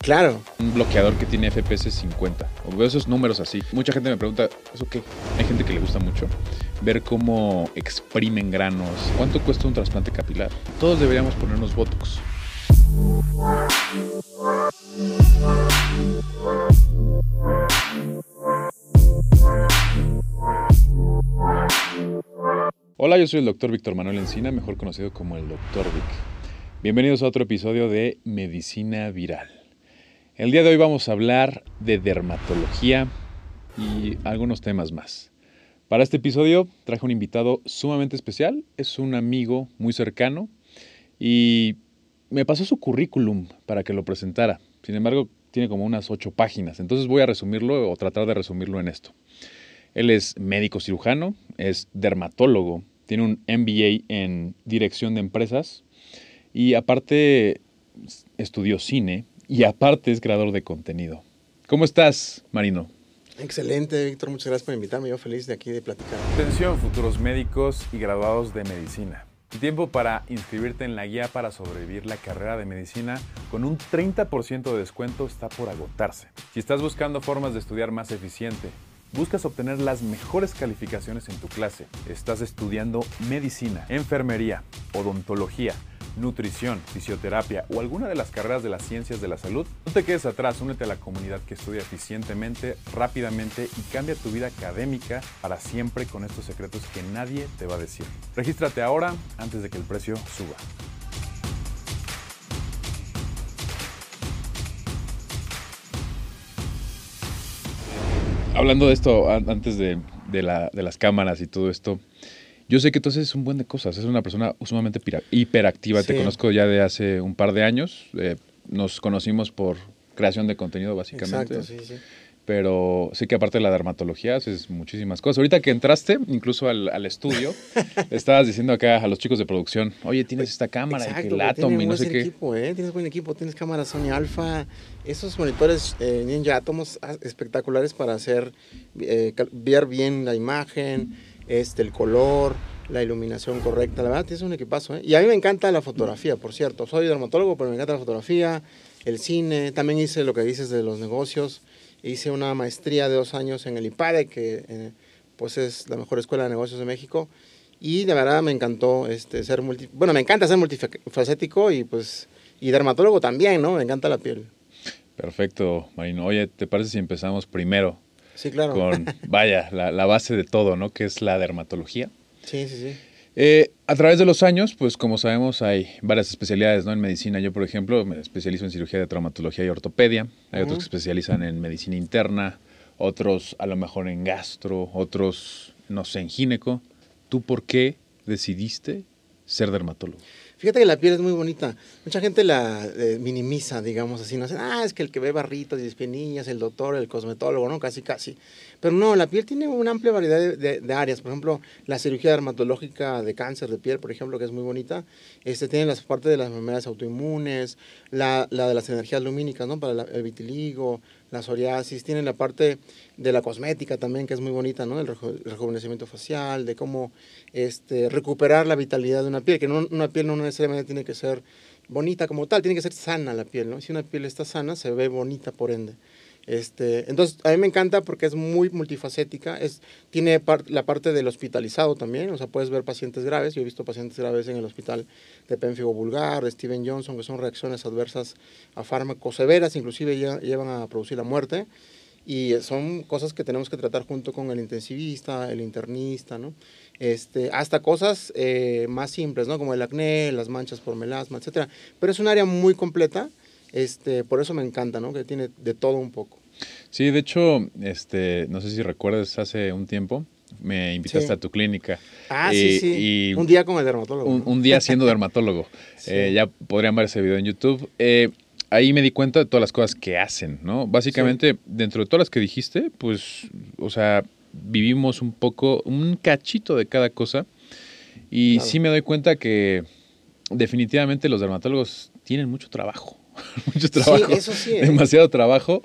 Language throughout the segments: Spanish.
claro. Un bloqueador que tiene FPS 50. O veo esos números así. Mucha gente me pregunta, ¿eso qué? Hay gente que le gusta mucho ver cómo exprimen granos. ¿Cuánto cuesta un trasplante capilar? Todos deberíamos ponernos Botox. Hola, yo soy el doctor Víctor Manuel Encina, mejor conocido como el doctor Vic. Bienvenidos a otro episodio de Medicina Viral. El día de hoy vamos a hablar de dermatología y algunos temas más. Para este episodio traje un invitado sumamente especial, es un amigo muy cercano y me pasó su currículum para que lo presentara. Sin embargo, tiene como unas ocho páginas, entonces voy a resumirlo o tratar de resumirlo en esto. Él es médico cirujano, es dermatólogo, tiene un MBA en dirección de empresas y aparte estudió cine y aparte es creador de contenido. ¿Cómo estás, Marino? Excelente, Víctor. Muchas gracias por invitarme. Yo feliz de aquí de platicar. Atención, futuros médicos y graduados de medicina. Tiempo para inscribirte en la guía para sobrevivir la carrera de medicina con un 30% de descuento está por agotarse. Si estás buscando formas de estudiar más eficiente, buscas obtener las mejores calificaciones en tu clase, estás estudiando medicina, enfermería, odontología, nutrición, fisioterapia o alguna de las carreras de las ciencias de la salud, no te quedes atrás, únete a la comunidad que estudia eficientemente, rápidamente y cambia tu vida académica para siempre con estos secretos que nadie te va a decir. Regístrate ahora antes de que el precio suba. Hablando de esto, an- antes de, de de las cámaras y todo esto, yo sé que tú haces un buen de cosas. Es una persona sumamente hiperactiva. Te Sí. conozco ya de hace un par de años. Eh, nos conocimos por creación de contenido, básicamente. Exacto, sí, sí. Pero sé que aparte de la dermatología haces muchísimas cosas. Ahorita que entraste, incluso al, al estudio, estabas diciendo acá a los chicos de producción, oye, tienes esta cámara, y que Exacto, el güey, Atom y no sé qué. equipo, ¿eh? Tienes buen equipo, tienes cámaras Sony Alpha, esos monitores eh, Ninja Atomos ah, espectaculares para hacer, eh, ver bien la imagen, este, el color, la iluminación correcta. La verdad, tienes un equipazo, ¿eh? Y a mí me encanta la fotografía, por cierto. Soy dermatólogo, pero me encanta la fotografía, el cine. También hice lo que dices de los negocios. Hice una maestría de dos años en el IPADE, que eh, pues es la mejor escuela de negocios de México. Y de verdad me encantó este, ser. Bueno, me encanta ser multifacético y pues... Y dermatólogo también, ¿no? Me encanta la piel. Perfecto, Marino. Oye, ¿te parece si empezamos primero Sí, claro. con, vaya, la, la base de todo, ¿no? Que es la dermatología. Sí, sí, sí. Eh, a través de los años, pues como sabemos, hay varias especialidades ¿no? en medicina. Yo, por ejemplo, me especializo en cirugía de traumatología y ortopedia. Hay otros que se especializan en medicina interna, otros a lo mejor en gastro, otros, no sé, en gineco. ¿Tú por qué decidiste ser dermatólogo? Fíjate que la piel es muy bonita. Mucha gente la eh, minimiza, digamos así. No sé, ah, es que el que ve barritos y espinillas, el doctor, el cosmetólogo, ¿no? Casi, casi. Pero no, la piel tiene una amplia variedad de, áreas. Por ejemplo, la cirugía dermatológica de cáncer de piel, por ejemplo, que es muy bonita. Este tiene las partes de las enfermedades autoinmunes, la, la de las energías lumínicas, ¿no? Para el vitiligo, la psoriasis. Tiene la parte de la cosmética también, que es muy bonita, ¿no? El reju- rejuvenecimiento facial, de cómo este, recuperar la vitalidad de una piel, que no, una piel no necesariamente tiene que ser bonita como tal, tiene que ser sana la piel, ¿no? Si una piel está sana, se ve bonita por ende. Este, entonces, a mí me encanta porque es muy multifacética, es, tiene par- la parte del hospitalizado también, o sea, puedes ver pacientes graves, yo he visto pacientes graves en el hospital de pénfigo vulgar, de Steven Johnson, que son reacciones adversas a fármacos severas, inclusive lle- llevan a producir la muerte, y son cosas que tenemos que tratar junto con el intensivista, el internista, ¿no? Este, hasta cosas eh, más simples, ¿no? Como el acné, las manchas por melasma, etcétera. Pero es un área muy completa, este, por eso me encanta, ¿no? Que tiene de todo un poco. Sí, de hecho, este, no sé si recuerdas, hace un tiempo me invitaste Sí. a tu clínica. Ah, sí, sí. y- un día con el dermatólogo. un, día siendo dermatólogo. Sí. Eh, ya podrían ver ese video en YouTube. Eh, ahí me di cuenta de todas las cosas que hacen, ¿no? Básicamente, dentro de todas las que dijiste, pues, o sea, vivimos un poco, un cachito de cada cosa. Y sí me doy cuenta que definitivamente los dermatólogos tienen mucho trabajo. mucho trabajo. Sí, eso sí. ¿eh? Demasiado trabajo.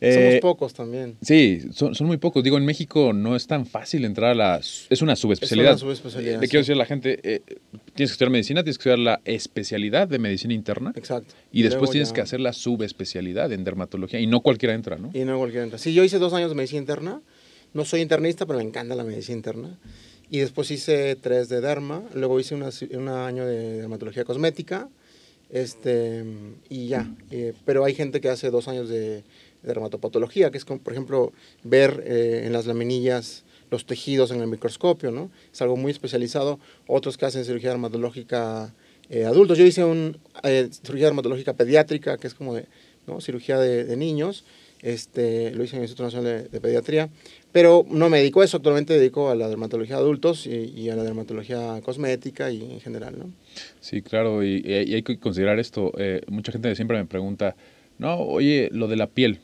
Somos eh, pocos también. Sí, son, muy pocos. Digo, en México no es tan fácil entrar a la... Es una subespecialidad. Es una subespecialidad. Le quiero decir a la gente, eh, tienes que estudiar medicina, tienes que estudiar la especialidad de medicina interna. Exacto. Y, después tienes que hacer la subespecialidad en dermatología. Y no cualquiera entra, ¿no? Y no cualquiera entra. Sí, yo hice dos años de medicina interna. No soy internista, pero me encanta la medicina interna. Y después hice tres de derma. Luego hice un año de dermatología cosmética. Este, y ya. Eh, pero hay gente que hace dos años de dermatopatología, que es como, por ejemplo, ver eh, en las laminillas los tejidos en el microscopio, ¿no? Es algo muy especializado. Otros que hacen cirugía dermatológica eh, adultos. Yo hice un, cirugía dermatológica pediátrica, que es como de, ¿no? cirugía de, niños. Este, lo hice en el Instituto Nacional de, Pediatría, pero no me dedico a eso, actualmente me dedico a la dermatología de adultos y, a la dermatología cosmética y en general, ¿no? Sí, claro, y, y hay que considerar esto. mucha gente siempre me pregunta, no, oye, lo de la piel,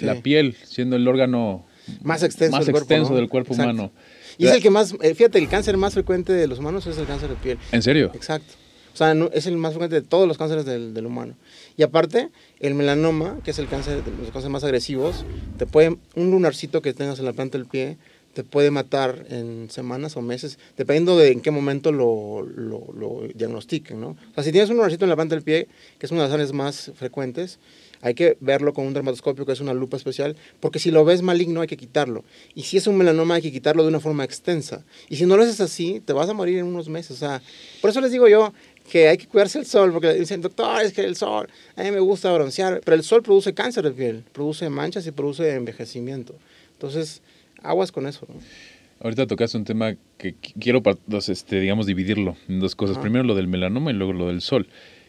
la piel, siendo el órgano más extenso, más del, extenso cuerpo, del cuerpo humano. Y es el que más, eh, fíjate, el cáncer más frecuente de los humanos es el cáncer de piel. ¿En serio? Exacto. O sea, es el más frecuente de todos los cánceres del, humano. Y aparte, el melanoma, que es el cáncer, de los cánceres más agresivos, te puede, un lunarcito que tengas en la planta del pie, te puede matar en semanas o meses, dependiendo de en qué momento lo, lo, lo diagnostiquen, ¿no? O sea, si tienes un lunarcito en la planta del pie, que es una de las áreas más frecuentes, hay que verlo con un dermatoscopio que es una lupa especial, porque si lo ves maligno hay que quitarlo. Y si es un melanoma hay que quitarlo de una forma extensa. Y si no lo haces así, te vas a morir en unos meses. O sea, por eso les digo yo que hay que cuidarse el sol, porque dicen, doctor, es que el sol, a mí me gusta broncear, pero el sol produce cáncer de piel, produce manchas y produce envejecimiento. Entonces, aguas con eso. Ahorita tocaste un tema que quiero, este, digamos, dividirlo en dos cosas. Primero lo del melanoma y luego lo del sol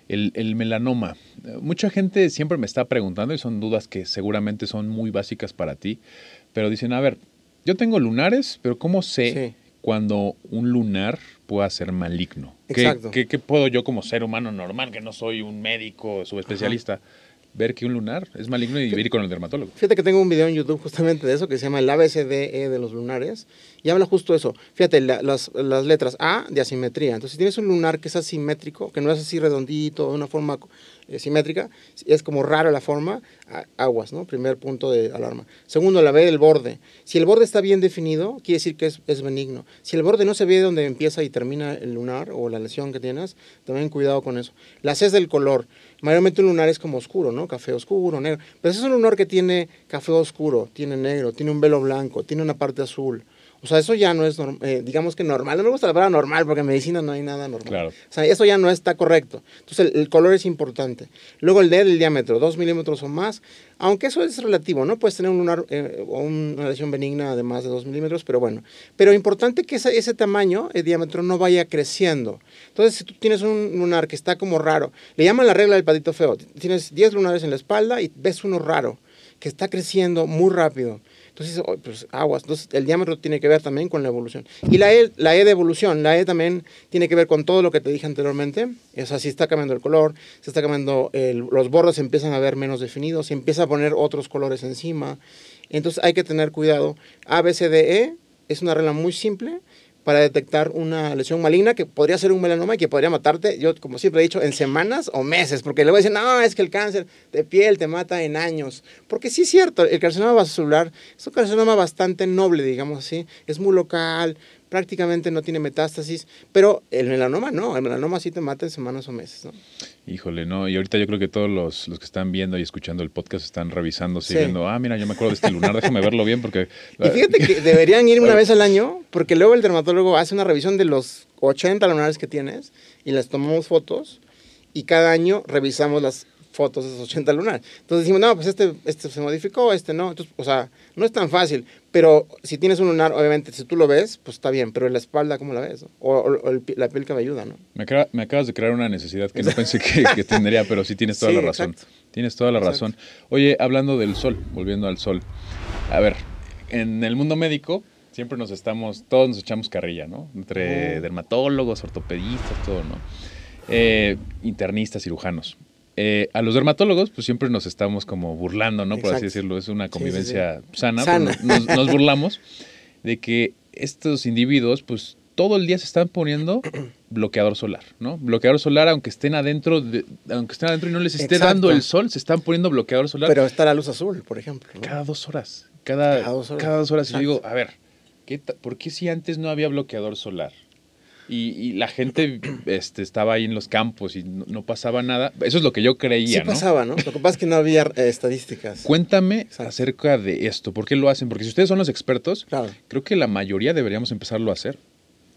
el, melanoma. Mucha gente siempre me está preguntando y son dudas que seguramente son muy básicas para ti, pero dicen, a ver, yo tengo lunares, pero ¿cómo sé cuando un lunar pueda ser maligno? Exacto. ¿Qué, puedo yo como ser humano normal, que no soy un médico subespecialista? ver que un lunar es maligno y ir con el dermatólogo. Fíjate que tengo un video en YouTube justamente de eso que se llama el ABCDE de los lunares y habla justo eso. Fíjate, las, las, letras A de asimetría. Entonces, si tienes un lunar que es asimétrico, que no es así redondito, de una forma eh, simétrica, es como rara la forma, aguas, ¿no? Primer punto de alarma. Segundo, la B del borde. Si el borde está bien definido, quiere decir que es, es benigno. Si el borde no se ve donde empieza y termina el lunar o la lesión que tienes, también cuidado con eso. La C es del color. Mayormente un lunar es como oscuro, ¿no? Café oscuro, negro. Pero es un lunar que tiene café oscuro, tiene negro, tiene un velo blanco, tiene una parte azul. O sea, eso ya no es, eh, digamos que normal. No me gusta la palabra normal porque en medicina no hay nada normal. Claro. O sea, eso ya no está correcto. Entonces, el, color es importante. Luego, el D del diámetro, dos milímetros o más. Aunque eso es relativo, ¿no? Puedes tener un lunar eh, o una lesión benigna de más de dos milímetros, pero bueno. Pero importante que ese, ese tamaño, el diámetro, no vaya creciendo. Entonces, si tú tienes un lunar que está como raro, le llaman la regla del patito feo. Tienes 10 lunares en la espalda y ves uno raro, que está creciendo muy rápido entonces, oh, pues aguas. Entonces, el diámetro tiene que ver también con la evolución. Y la E, la e de evolución, la E también tiene que ver con todo lo que te dije anteriormente. O sea, si está cambiando el color, se está cambiando, los bordes empiezan a ver menos definidos, se empieza a poner otros colores encima. Entonces, hay que tener cuidado. A, B, C, D, E es una regla muy simple para detectar una lesión maligna que podría ser un melanoma y que podría matarte, yo como siempre he dicho, en semanas o meses, porque luego dicen, no, es que el cáncer de piel te mata en años, porque sí es cierto, el carcinoma vasocelular es un carcinoma bastante noble, digamos así, es muy local, prácticamente no tiene metástasis, pero el melanoma no, el melanoma sí te mata en semanas o meses, ¿no? Híjole, no, y ahorita yo creo que todos los, los que están viendo y escuchando el podcast están revisando, sí. viendo, ah, mira, yo me acuerdo de este lunar, déjame verlo bien porque... Y fíjate que deberían ir una vez al año, porque luego el dermatólogo hace una revisión de los 80 lunares que tienes y les tomamos fotos y cada año revisamos las fotos de esos 80 lunares. Entonces decimos, no, pues este, este se modificó, este no. Entonces, o sea, no es tan fácil. Pero si tienes un lunar, obviamente, si tú lo ves, pues está bien. Pero en la espalda, ¿cómo la ves? O, la piel cabelluda, ¿no? Me, me, acabas de crear una necesidad que no pensé que, tendría, pero sí tienes toda la razón. Tienes toda la razón. Oye, hablando del sol, volviendo al sol. A ver, en el mundo médico siempre nos estamos, todos nos echamos carrilla, ¿no? Entre dermatólogos, ortopedistas, todo, ¿no? Eh, internistas, cirujanos eh, a los dermatólogos, pues siempre nos estamos como burlando, ¿no? Por así decirlo, es una Sí, sí, convivencia sana, Sana. pero nos, nos burlamos de que estos individuos, pues todo el día se están poniendo bloqueador solar, ¿no? Bloqueador solar, aunque estén adentro, de- aunque estén adentro y no les esté Exacto. dando el sol, se están poniendo bloqueador solar Pero está la luz azul, por ejemplo. ¿no? cada dos horas. Cada, Cada dos horas. cada dos horas. Y yo digo, a ver, ¿qué ¿por qué si antes no había bloqueador solar? Y, y la gente este, estaba ahí en los campos y no, no pasaba nada. Eso es lo que yo creía, Sí ¿no? pasaba, ¿no? Lo que pasa es que no había eh, estadísticas. Cuéntame Exacto. acerca de esto. ¿Por qué lo hacen? Porque si ustedes son los expertos, Claro. creo que la mayoría deberíamos empezarlo a hacer.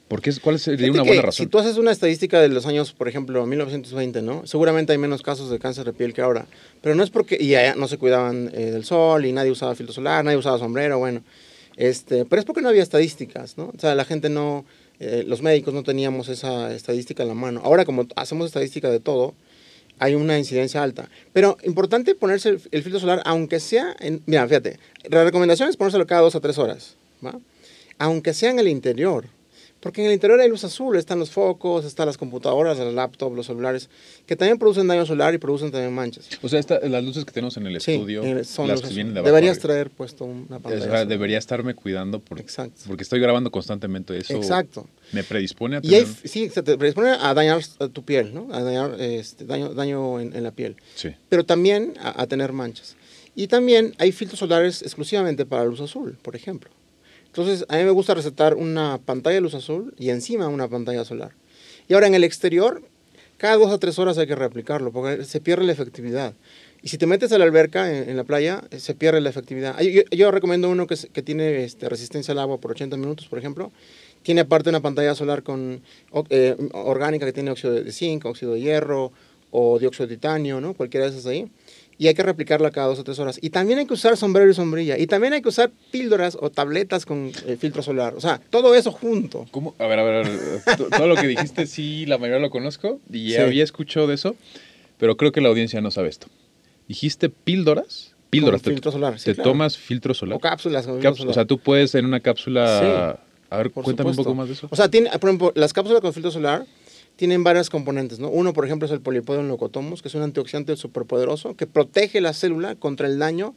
¿Por qué? ¿Cuál sería Fíjate una buena razón? Si tú haces una estadística de los años, por ejemplo, 1920, ¿no? Seguramente hay menos casos de cáncer de piel que ahora. Pero no es porque. Y allá no se cuidaban eh, del sol y nadie usaba filtro solar, nadie usaba sombrero, bueno. Este, pero es porque no había estadísticas, ¿no? O sea, la gente no. Eh, los médicos no teníamos esa estadística en la mano. Ahora, como hacemos estadística de todo, hay una incidencia alta. Pero importante ponerse el, filtro solar, aunque sea. En, mira, fíjate. La recomendación es ponérselo cada dos a tres horas, ¿va? Aunque sea en el interior. Porque en el interior hay luz azul, están los focos, están las computadoras, las laptops, los celulares, que también producen daño solar y producen también manchas. O sea, esta- las luces que tenemos en el Sí, estudio, eh, son las que vienen de abajo Deberías traer puesto una O pantalla. sea, azul. debería estarme cuidando por- Exacto. porque estoy grabando constantemente eso. Exacto. Me predispone a Y hay, tener... sí, te predispone a dañar tu piel, ¿no? A dañar este, daño, daño en, en la piel. Sí. Pero también a, a tener manchas. Y también hay filtros solares exclusivamente para luz azul, por ejemplo. Entonces, a mí me gusta recetar una pantalla de luz azul y encima una pantalla solar. Y ahora en el exterior, cada dos a tres horas hay que reaplicarlo porque se pierde la efectividad. Y si te metes a la alberca en, la playa, eh, se pierde la efectividad. Yo, recomiendo uno que, tiene este, resistencia al agua por 80 minutos, por ejemplo. Tiene aparte una pantalla solar con, eh, orgánica que tiene óxido de zinc, óxido de hierro o dióxido de titanio, ¿no? Cualquiera de esas ahí. Y hay que replicarla cada dos o tres horas. Y también hay que usar sombrero y sombrilla. Y también hay que usar píldoras o tabletas con eh, filtro solar. O sea, todo eso junto. ¿Cómo? A ver, a ver, a ver. T- Todo lo que dijiste, sí, la mayoría lo conozco y Sí. había escuchado de eso, pero creo que la audiencia no sabe esto. ¿Dijiste píldoras? Píldoras. Te- filtro solar, sí, ¿Te claro. tomas filtro solar? O cápsulas con filtro Cápsula, solar. o sea, tú puedes en una cápsula... A ver, Por cuéntame supuesto. un poco más de eso. O sea, tiene, por ejemplo, las cápsulas con filtro solar tienen varios componentes, ¿no? Uno, por ejemplo, es el polipodium leucotomus, que es un antioxidante superpoderoso que protege la célula contra el daño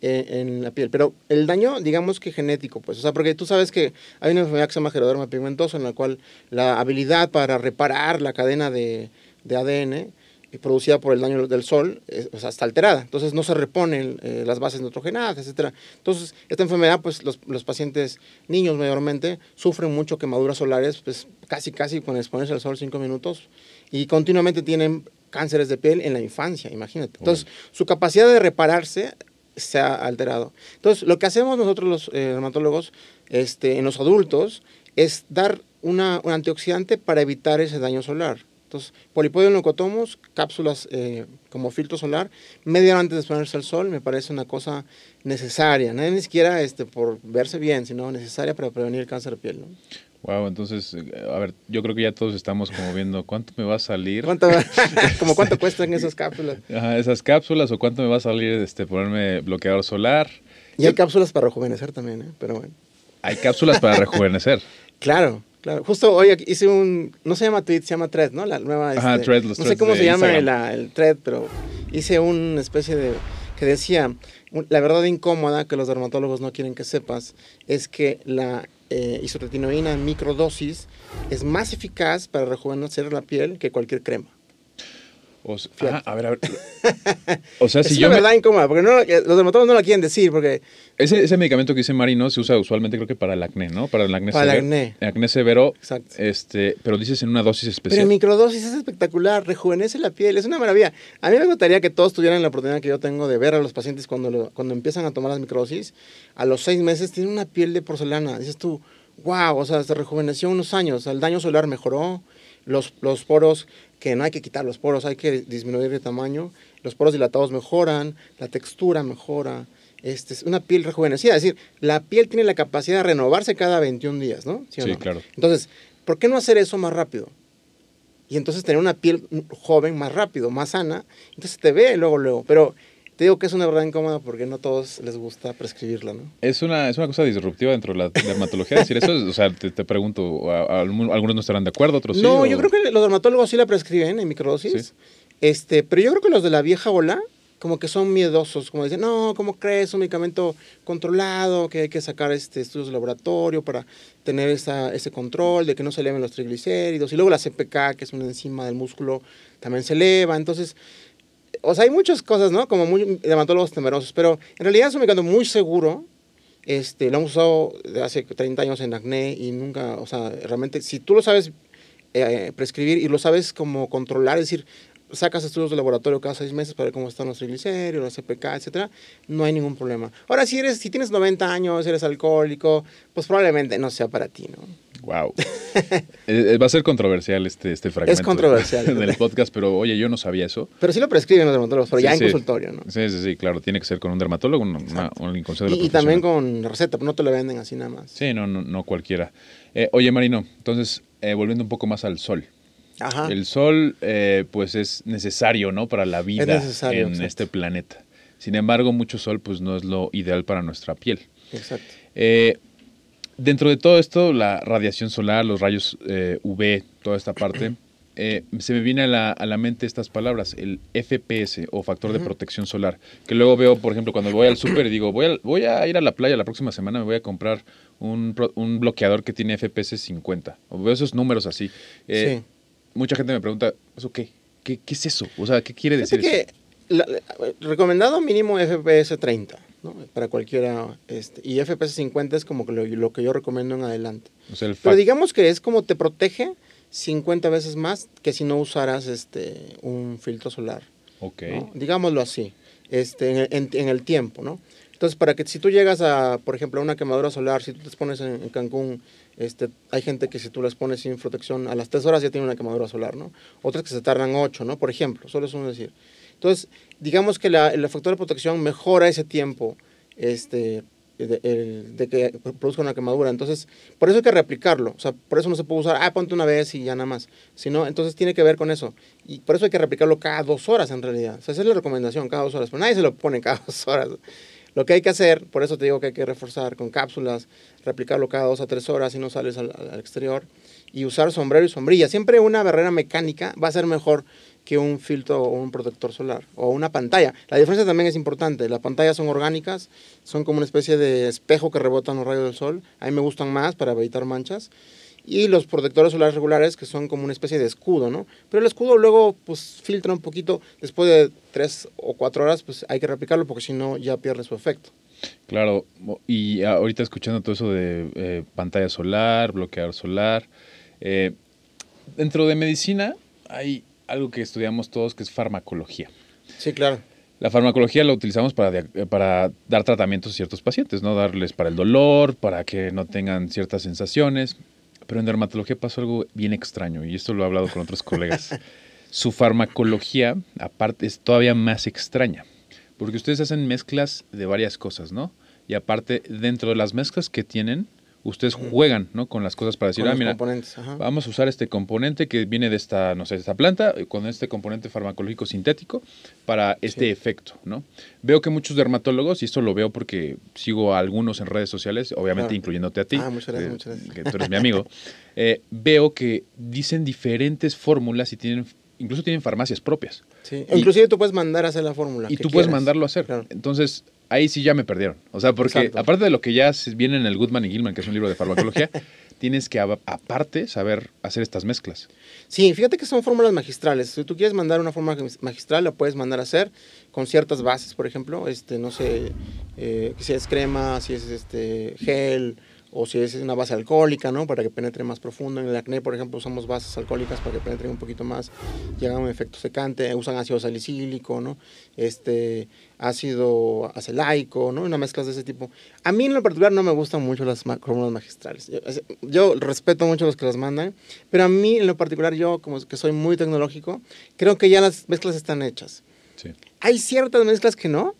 eh, en la piel. Pero el daño, digamos que genético, pues. O sea, porque tú sabes que hay una enfermedad que se llama geroderma pigmentoso, en la cual la habilidad para reparar la cadena de, ADN producida por el daño del sol eh, o sea, está alterada. Entonces no se reponen eh, las bases nitrogenadas, etcétera. Entonces, esta enfermedad, pues los, los pacientes niños mayormente sufren mucho quemaduras solares, pues casi casi con exponerse al sol cinco minutos y continuamente tienen cánceres de piel en la infancia, imagínate. Entonces, su capacidad de repararse se ha alterado. Entonces, lo que hacemos nosotros los eh, dermatólogos este, en los adultos es dar una, un antioxidante para evitar ese daño solar. Entonces, polipodium leucotomus, cápsulas eh, como filtro solar, media hora antes de exponerse al sol, me parece una cosa necesaria, no ni siquiera este, por verse bien, sino necesaria para prevenir el cáncer de piel. ¿no? Wow, entonces, eh, a ver, yo creo que ya todos estamos como viendo cuánto me va a salir ¿Cuánto, como cuánto cuestan esas cápsulas? Ajá, esas cápsulas o cuánto me va a salir este ponerme bloqueador solar. Y hay cápsulas para rejuvenecer también, ¿eh? pero bueno. Hay cápsulas para rejuvenecer. Claro, claro. Justo hoy hice un, no se llama tweet, se llama thread, ¿no? La nueva, Ajá, este, thread, los No sé cómo se llama la- el thread, pero hice una especie de, que decía, la verdad incómoda que los dermatólogos no quieren que sepas, es que la eh, isotretinoína en microdosis es más eficaz para rejuvenecer la piel que cualquier crema. O s- Fíjate. ah, a ver, a ver. O sea, es si una yo me- verdad incómoda, porque no, eh, los dermatólogos no la quieren decir, porque ese, ese medicamento que dice Mari, ¿no? Se usa usualmente creo que para el acné, ¿no? Para el acné Para el severo. acné. Acné severo. Exacto. Este, pero dices en una dosis Pero especial. en microdosis es espectacular, rejuvenece la piel, es una maravilla. A mí me gustaría que todos tuvieran la oportunidad que yo tengo de ver a los pacientes cuando, lo- cuando empiezan a tomar las microdosis. A los seis meses tienen una piel de porcelana. Dices tú, wow, o sea, se rejuveneció unos años, el daño solar mejoró, los, los poros, que no hay que quitar los poros, hay que disminuir de tamaño, los poros dilatados mejoran, la textura mejora. Este, es una piel rejuvenecida, es decir, la piel tiene la capacidad de renovarse cada 21 días, ¿no? Sí, no? claro. Entonces, ¿por qué no hacer eso más rápido? Y entonces tener una piel joven más rápido, más sana. Entonces te ve luego, luego. Pero te digo que es una verdad incómoda porque no a todos les gusta prescribirla, ¿no? Es una, es una cosa disruptiva dentro de la dermatología decir eso. O sea, te, te pregunto, a- a- algunos no estarán de acuerdo, otros sí. no, o- yo creo que los dermatólogos sí la prescriben en microdosis. Sí. Este, pero yo creo que los de la vieja ola, como que son miedosos, como dicen, no, ¿cómo crees? Un medicamento controlado, que hay que sacar este, estudios de laboratorio para tener esa, ese control de que no se eleven los triglicéridos. Y luego la CPK, que es una enzima del músculo, también se eleva. Entonces, o sea, hay muchas cosas, ¿no? Como muy dermatólogos temerosos, pero en realidad es un medicamento muy seguro. Este, lo hemos usado hace 30 años en acné y nunca, o sea, realmente, si tú lo sabes eh, prescribir y lo sabes como controlar, es decir, sacas estudios de laboratorio cada seis meses para ver cómo están los triglicéridos, los CPK, etcétera, no hay ningún problema. Ahora, si eres, si tienes 90 años, eres alcohólico, pues probablemente no sea para ti, ¿no? Wow. Eh, eh, va a ser controversial este, este fragmento. Es controversial. del podcast, pero oye, yo no sabía eso. Pero sí lo prescriben los dermatólogos, pero ya en consultorio, ¿no? Sí, sí, sí, claro. Tiene que ser con un dermatólogo, un, un y, y, también con receta, no te lo venden así nada más. Sí, no, no, no cualquiera. Eh, oye, Marino, entonces, volviendo un poco más al sol. El sol, eh, pues es necesario, ¿no? Para la vida en este planeta. Sin embargo, mucho sol, pues no es lo ideal para nuestra piel. Exacto. Eh, dentro de todo esto, la radiación solar, los rayos eh, UV, toda esta parte, se me viene a la, a la, mente estas palabras, el FPS o factor de protección solar, que luego veo, por ejemplo, cuando voy al súper y digo, voy a, voy a ir a la playa la próxima semana, me voy a comprar un, un bloqueador que tiene FPS 50. O veo esos números así. sí mucha gente me pregunta, ¿eso qué? ¿Qué, qué es eso? O sea, ¿qué quiere decir que eso? recomendado mínimo FPS 30, ¿no? Para cualquiera. Este, y FPS 50 es como lo, lo que yo recomiendo en adelante. Pero digamos que es como te protege 50 veces más que si no usaras este, un filtro solar. Ok. Digámoslo así, este, en, en, el tiempo, ¿no? Entonces, para que si tú llegas a, por ejemplo, a una quemadura solar, si tú te pones en Cancún este, hay gente que si tú les pones sin protección a las tres horas ya tiene una quemadura solar, ¿no? Otras que se tardan ocho, ¿no? Por ejemplo, solo es un decir. Entonces, digamos que la, el factor de protección mejora ese tiempo este, de, que produzca una quemadura. Entonces, por eso hay que replicarlo. O sea, por eso no se puede usar, ah, ponte una vez y ya nada más. Sino, entonces tiene que ver con eso. Y por eso hay que replicarlo cada dos horas en realidad. O sea, esa es la recomendación, cada dos horas. Pero nadie se lo pone cada dos horas. Lo que hay que hacer, por eso te digo que hay que reforzar con cápsulas, replicarlo cada dos a tres horas si no sales al, exterior, y usar sombrero y sombrilla. Siempre una barrera mecánica va a ser mejor que un filtro o un protector solar o una pantalla. La diferencia también es importante. Las pantallas son orgánicas, son como una especie de espejo que rebotan los rayos del sol. A mí me gustan más para evitar manchas y los protectores solares regulares que son como una especie de escudo, ¿no? Pero el escudo luego pues filtra un poquito, después de tres o cuatro horas pues hay que replicarlo porque si no ya pierde su efecto. Claro, y ahorita escuchando todo eso de eh, pantalla solar, bloqueador solar, eh, dentro de medicina hay algo que estudiamos todos que es farmacología. Sí, claro. La farmacología la utilizamos para, para dar tratamientos a ciertos pacientes, ¿no? Darles para el dolor, para que no tengan ciertas sensaciones. Pero en dermatología pasó algo bien extraño y esto lo he hablado con otros colegas. Su farmacología, aparte, es todavía más extraña, porque ustedes hacen mezclas de varias cosas, ¿no? Y aparte, dentro de las mezclas que tienen, ustedes juegan ¿no? con las cosas para decir, ah, mira, vamos a usar este componente que viene de esta, no sé, esta planta, eh, con este componente farmacológico sintético para este efecto, ¿no? Veo que muchos dermatólogos, y esto lo veo porque sigo a algunos en redes sociales, obviamente incluyéndote a ti, ah, muchas gracias, muchas gracias. que tú eres mi amigo, eh, veo que dicen diferentes fórmulas y tienen incluso tienen farmacias propias. Sí. Inclusive tú puedes mandar a hacer la fórmula. Y tú puedes mandarlo a hacer. Entonces, ahí sí ya me perdieron. O sea, porque aparte de lo que ya viene en el Goodman y Gilman, que es un libro de farmacología, tienes que aparte saber hacer estas mezclas. Sí, fíjate que son fórmulas magistrales. Si tú quieres mandar una fórmula magistral, la puedes mandar a hacer con ciertas bases, por ejemplo, este, no sé, eh, si es crema, si es este gel, o si es una base alcohólica, ¿no? Para que penetre más profundo. En el acné, por ejemplo, usamos bases alcohólicas para que penetren un poquito más y hagan un efecto secante. Usan ácido salicílico, ¿no? Este, ácido acelaico, ¿no? Una mezclas de ese tipo. A mí en lo particular no me gustan mucho las fórmulas magistrales. Yo, respeto mucho a los que las mandan, pero a mí en lo particular yo, como que soy muy tecnológico, creo que ya las mezclas están hechas. Sí. Hay ciertas mezclas que no,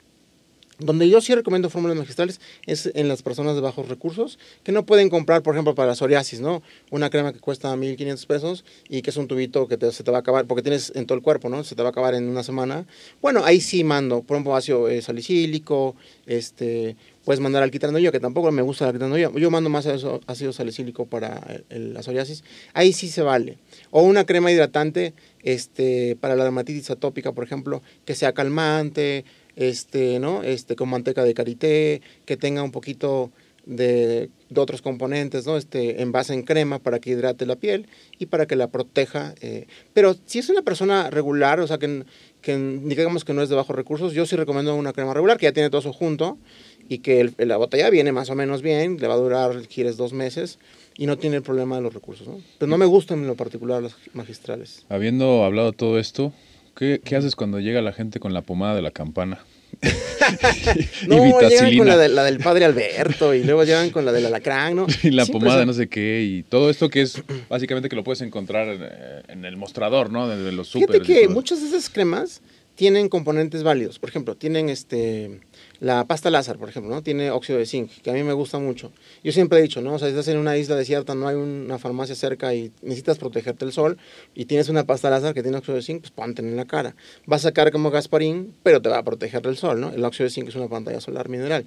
donde yo sí recomiendo fórmulas magistrales es en las personas de bajos recursos que no pueden comprar, por ejemplo, para psoriasis, ¿no? Una crema que cuesta 1.500 pesos y que es un tubito que se te va a acabar, porque tienes en todo el cuerpo, ¿no? Se te va a acabar en una semana. Bueno, ahí sí mando, por ejemplo, ácido eh, salicílico, este, puedes mandar alquitrán de que tampoco me gusta el alquitrán de Yo mando más ácido salicílico para la psoriasis. Ahí sí se vale. O una crema hidratante este, para la dermatitis atópica, por ejemplo, que sea calmante, este, ¿no? Este, con manteca de karité, que tenga un poquito de, otros componentes, ¿no? Este, en base en crema para que hidrate la piel y para que la proteja. Eh. Pero si es una persona regular, o sea, que, que digamos que no es de bajos recursos, yo sí recomiendo una crema regular que ya tiene todo eso junto y que la botella viene más o menos bien, le va a durar, quieres, dos meses y no tiene el problema de los recursos, ¿no? Pero no me gustan en lo particular los magistrales. Habiendo hablado todo esto, ¿qué, qué haces cuando llega la gente con la pomada de la campana? no, llegan con la, la, del padre Alberto y luego llegan con la del alacrán, ¿no? Y la pomada, no sé qué, y todo esto que es básicamente que lo puedes encontrar en, el mostrador, ¿no? De, los super. Fíjate que muchas de esas cremas tienen componentes válidos. Por ejemplo, tienen este la pasta Lázaro, por ejemplo, ¿no? Tiene óxido de zinc, que a mí me gusta mucho. Yo siempre he dicho, ¿no? O sea, si estás en una isla desierta, no hay una farmacia cerca y necesitas protegerte del sol y tienes una pasta Lázaro que tiene óxido de zinc, pues ponte en la cara. Va a sacar como Gasparín, pero te va a proteger del sol, ¿no? El óxido de zinc es una pantalla solar mineral.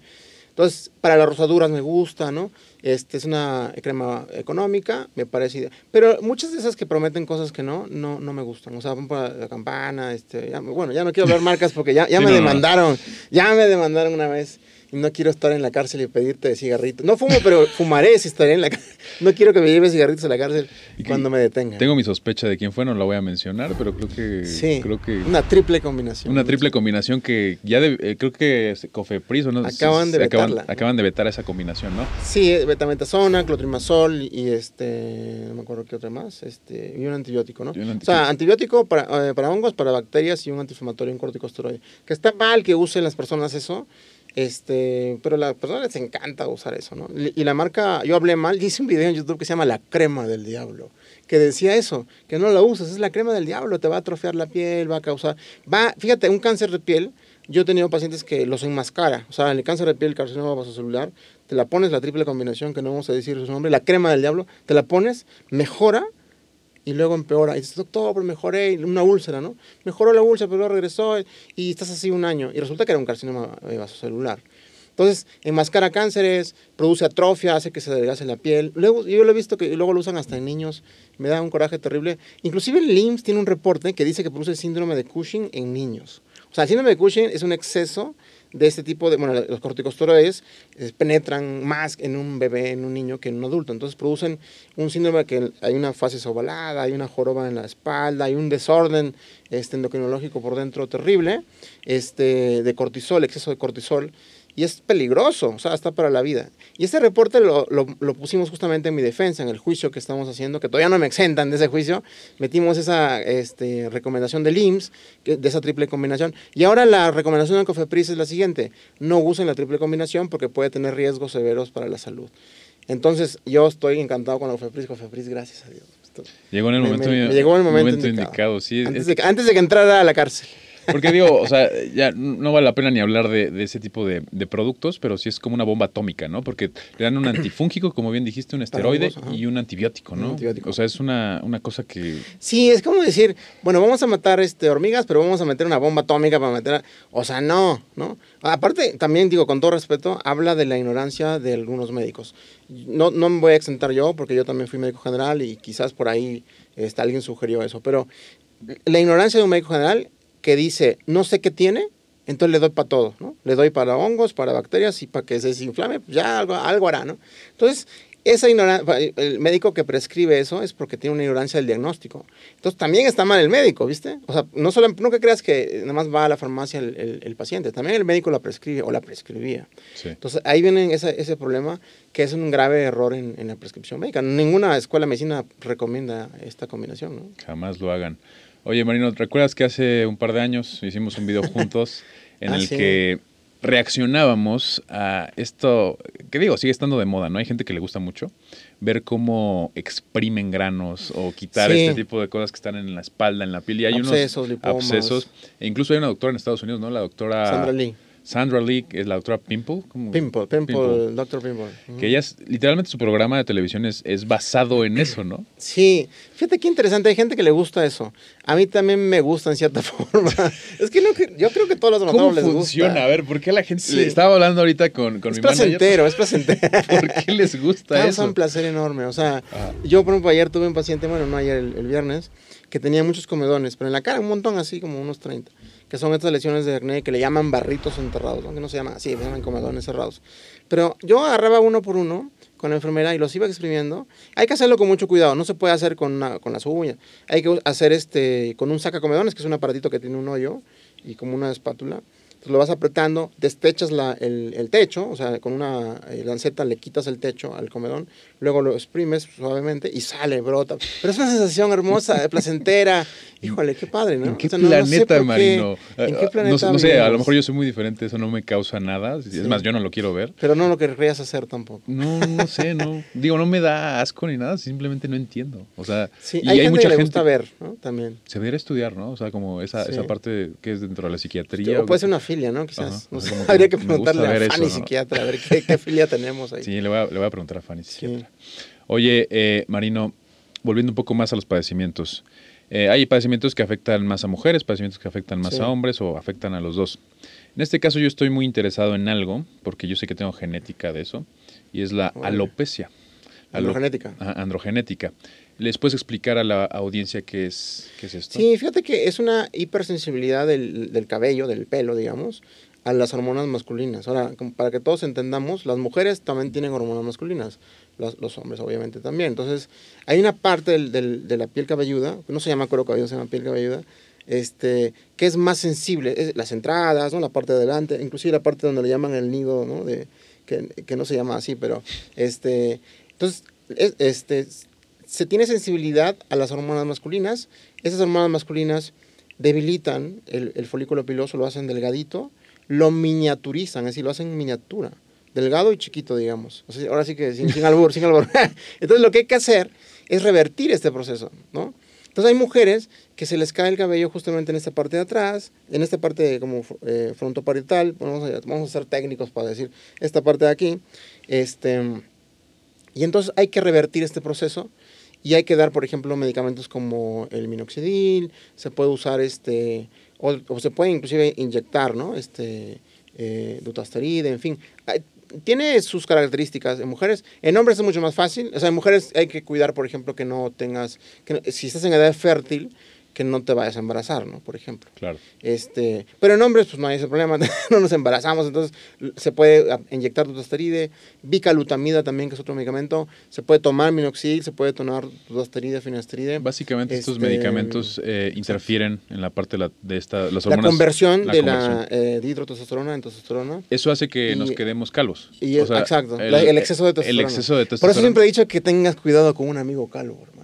Entonces, para las rosaduras me gusta, ¿no? Este es una crema económica, me parece. Pero muchas de esas que prometen cosas que no, no, no me gustan. O sea, para la campana, este, bueno, ya no quiero hablar marcas porque ya, ya me demandaron, ya me demandaron una vez no quiero estar en la cárcel y pedirte cigarritos. No fumo, pero fumaré si estaré en la cárcel. No quiero que me lleves cigarritos a la cárcel cuando me detengan. Tengo mi sospecha de quién fue, no la voy a mencionar, pero creo que... Sí, creo que, una triple combinación. Una triple combinación que ya eh, creo que Cofepris o no acaban de vetarla. Acaban, de vetar esa combinación, ¿no? Sí, betametasona, clotrimazol y este, no me acuerdo qué otra más, este, y un antibiótico, ¿no? O sea, antibiótico para, eh, para hongos, para bacterias y un antiinflamatorio, un corticosteroide. Que está mal que usen las personas eso, este, pero a las personas les encanta usar eso, ¿no? Y la marca, yo hablé mal, hice un video en YouTube que se llama La crema del diablo, que decía eso, que no la usas, es la crema del diablo, te va a atrofiar la piel, va a causar, va, fíjate, un cáncer de piel, yo he tenido pacientes que los enmascara, o sea, el cáncer de piel, el carcinoma vasocelular, te la pones la triple combinación, que no vamos a decir su nombre, la crema del diablo, te la pones, mejora, y luego empeora. Y dices, doctor, pero mejoré, una úlcera, ¿no? Mejoró la úlcera, pero luego regresó y estás así un año. Y resulta que era un carcinoma eh, vasocelular. Entonces, enmascara cánceres, produce atrofia, hace que se adelgace la piel. Luego, yo lo he visto que luego lo usan hasta en niños. Me da un coraje terrible. Inclusive el LIMS tiene un reporte que dice que produce síndrome de Cushing en niños. O sea, el síndrome de Cushing es un exceso de este tipo de, bueno, los corticosteroides eh, penetran más en un bebé, en un niño, que en un adulto. Entonces producen un síndrome que hay una fase sobalada, hay una joroba en la espalda, hay un desorden este, endocrinológico por dentro terrible, este, de cortisol, exceso de cortisol, y es peligroso, o sea, está para la vida. Y este reporte lo, lo, pusimos justamente en mi defensa, en el juicio que estamos haciendo, que todavía no me exentan de ese juicio. Metimos esa este, recomendación del IMSS, de esa triple combinación. Y ahora la recomendación de Cofepris es la siguiente: no usen la triple combinación porque puede tener riesgos severos para la salud. Entonces, yo estoy encantado con la Cofepris. Cofepris, gracias a Dios. Llegó en el momento, llegó en el momento, indicado. sí. Antes, de, antes de que entrara a la cárcel. Porque digo, o sea, ya no vale la pena ni hablar de, ese tipo de, productos, pero sí es como una bomba atómica, ¿no? Porque le dan un antifúngico, como bien dijiste, un esteroide y un antibiótico, ¿no? O sea, es una, una, cosa que... Sí, es como decir, bueno, vamos a matar este, hormigas, pero vamos a meter una bomba atómica para meter... O sea, no, ¿no? Aparte, también digo, con todo respeto, habla de la ignorancia de algunos médicos. No, no me voy a exentar yo, porque yo también fui médico general y quizás por ahí este, alguien sugirió eso, pero la ignorancia de un médico general que dice, no sé qué tiene, entonces le doy para todo, ¿no? Le doy para hongos, para bacterias y para que se desinflame, pues ya algo, algo hará, ¿no? Entonces, esa ignorancia, el médico que prescribe eso es porque tiene una ignorancia del diagnóstico. Entonces, también está mal el médico, ¿viste? O sea, no solo, que creas que nada más va a la farmacia el, paciente, también el médico la prescribe o la prescribía. Entonces, ahí viene ese, ese problema que es un grave error en, en la prescripción médica. Ninguna escuela de medicina recomienda esta combinación, ¿no? Jamás lo hagan. Oye, Marino, ¿recuerdas que hace un par de años hicimos un video juntos en ah, el que reaccionábamos a esto, que digo, sigue estando de moda, ¿no? Hay gente que le gusta mucho ver cómo exprimen granos o quitar este tipo de cosas que están en la espalda, en la piel. Y hay abscesos, unos abscesos. E incluso hay una doctora en Estados Unidos, ¿no? La doctora... Sandra Lee. Sandra Lee, que es la doctora Pimple. ¿cómo? Pimple, Pimple, Doctor Pimple. Que ella es, literalmente su programa de televisión es, es basado en eso, ¿no? Sí, fíjate qué interesante, hay gente que le gusta eso. A mí también me gusta en cierta forma. es que no, yo creo que todos los ¿Cómo dermatólogos les funciona? gusta. A ver, ¿por qué la gente... Sí. Estaba hablando ahorita con, con es mi manager. placentero, es placentero. ¿Por qué les gusta Causa eso? un placer enorme. O sea, Ah. yo, por ejemplo, ayer tuve un paciente, bueno, no ayer, el, el viernes, que tenía muchos comedones, pero en la cara un montón, así como unos 30, que son estas lesiones de acné que le llaman barritos enterrados, aunque no se llama así, se llaman comedones cerrados. Pero yo agarraba uno por uno con la enfermera y los iba exprimiendo. Hay que hacerlo con mucho cuidado, no se puede hacer con, una- con las uñas. Hay que hacer este con un sacacomedones, que es un aparatito que tiene un hoyo y como una espátula. Entonces lo vas apretando, destechas la- el, el techo, o sea, con una eh, lanceta le quitas el techo al comedón, luego lo exprimes suavemente y sale, brota. Pero es una sensación hermosa, eh, placentera. Híjole, qué padre, ¿no? ¿En qué O sea, no- no sé planeta, qué- Marino? ¿En qué no planeta sé- no, sé, a lo mejor yo soy muy diferente, eso no me causa nada. Es más, yo no lo quiero ver. Pero no lo querrías hacer tampoco. No, no sé, no. Digo, no me da asco ni nada, simplemente no entiendo. O sea, Sí, y hay, gente mucha que le gente. gusta ver, ¿no? También. Se debería estudiar, ¿no? O sea, como esa, Sí. esa parte que es dentro de la psiquiatría. O puede ser una filia, ¿no? Quizás. No sé, habría que preguntarle a eso, Fanny ¿no? psiquiatra a ver qué, qué filia tenemos ahí. Sí, le voy a, le voy a preguntar a Fanny, Sí. psiquiatra. Oye, eh, Marino, volviendo un poco más a los padecimientos. Eh, hay padecimientos que afectan más a mujeres, padecimientos que afectan más Sí. a hombres o afectan a los dos. En este caso yo estoy muy interesado en algo, porque yo sé que tengo genética de eso, y es la alopecia. Alo- Androgenética. Androgenética. ¿Les puedes explicar a la audiencia qué es, qué es esto? Sí, fíjate que es una hipersensibilidad del, del cabello, del pelo, digamos, a las hormonas masculinas. Ahora, para que todos entendamos, las mujeres también tienen hormonas masculinas, los, hombres obviamente también. Entonces, hay una parte del- del- de la piel cabelluda, no se llama cuero cabelludo, se llama piel cabelluda, este, que es más sensible, es las entradas, ¿no? la parte de adelante, inclusive la parte donde le llaman el nido, ¿no? de, que, que no se llama así, pero este, entonces, es- este, se tiene sensibilidad a las hormonas masculinas. Esas hormonas masculinas debilitan el, folículo piloso, lo hacen delgadito, lo miniaturizan, es decir, lo hacen en miniatura, delgado y chiquito, digamos. Ahora sí que sin, sin albur, sin albur. Entonces lo que hay que hacer es revertir este proceso, ¿no? Entonces hay mujeres que se les cae el cabello justamente en esta parte de atrás, en esta parte como eh, frontoparietal, vamos a, vamos a ser técnicos para decir esta parte de aquí, este, y entonces hay que revertir este proceso y hay que dar, por ejemplo, medicamentos como el minoxidil, se puede usar este, o, se puede inclusive inyectar, ¿no? Este, eh, dutasteride, en fin. Tiene sus características en mujeres. En hombres es mucho más fácil. O sea, en mujeres hay que cuidar, por ejemplo, que no tengas, que si estás en edad fértil, que no te vayas a embarazar, ¿no? Por ejemplo. Claro. Este, pero en hombres, pues no hay ese problema, no nos embarazamos, entonces se puede inyectar dutasteride, bicalutamida también, que es otro medicamento, se puede tomar minoxidil, se puede tomar dutasteride, finasteride. Básicamente estos Este, medicamentos eh, interfieren en la parte de, la- de esta, las La hormonas. conversión la de conversión. la eh, dihidrotestosterona en testosterona. Eso hace que Y- nos quedemos calvos. Y es- O sea, exacto, la- el, exceso de testosterona. El exceso de Por testosterona. eso siempre he dicho que tengas cuidado con un amigo calvo, hermano,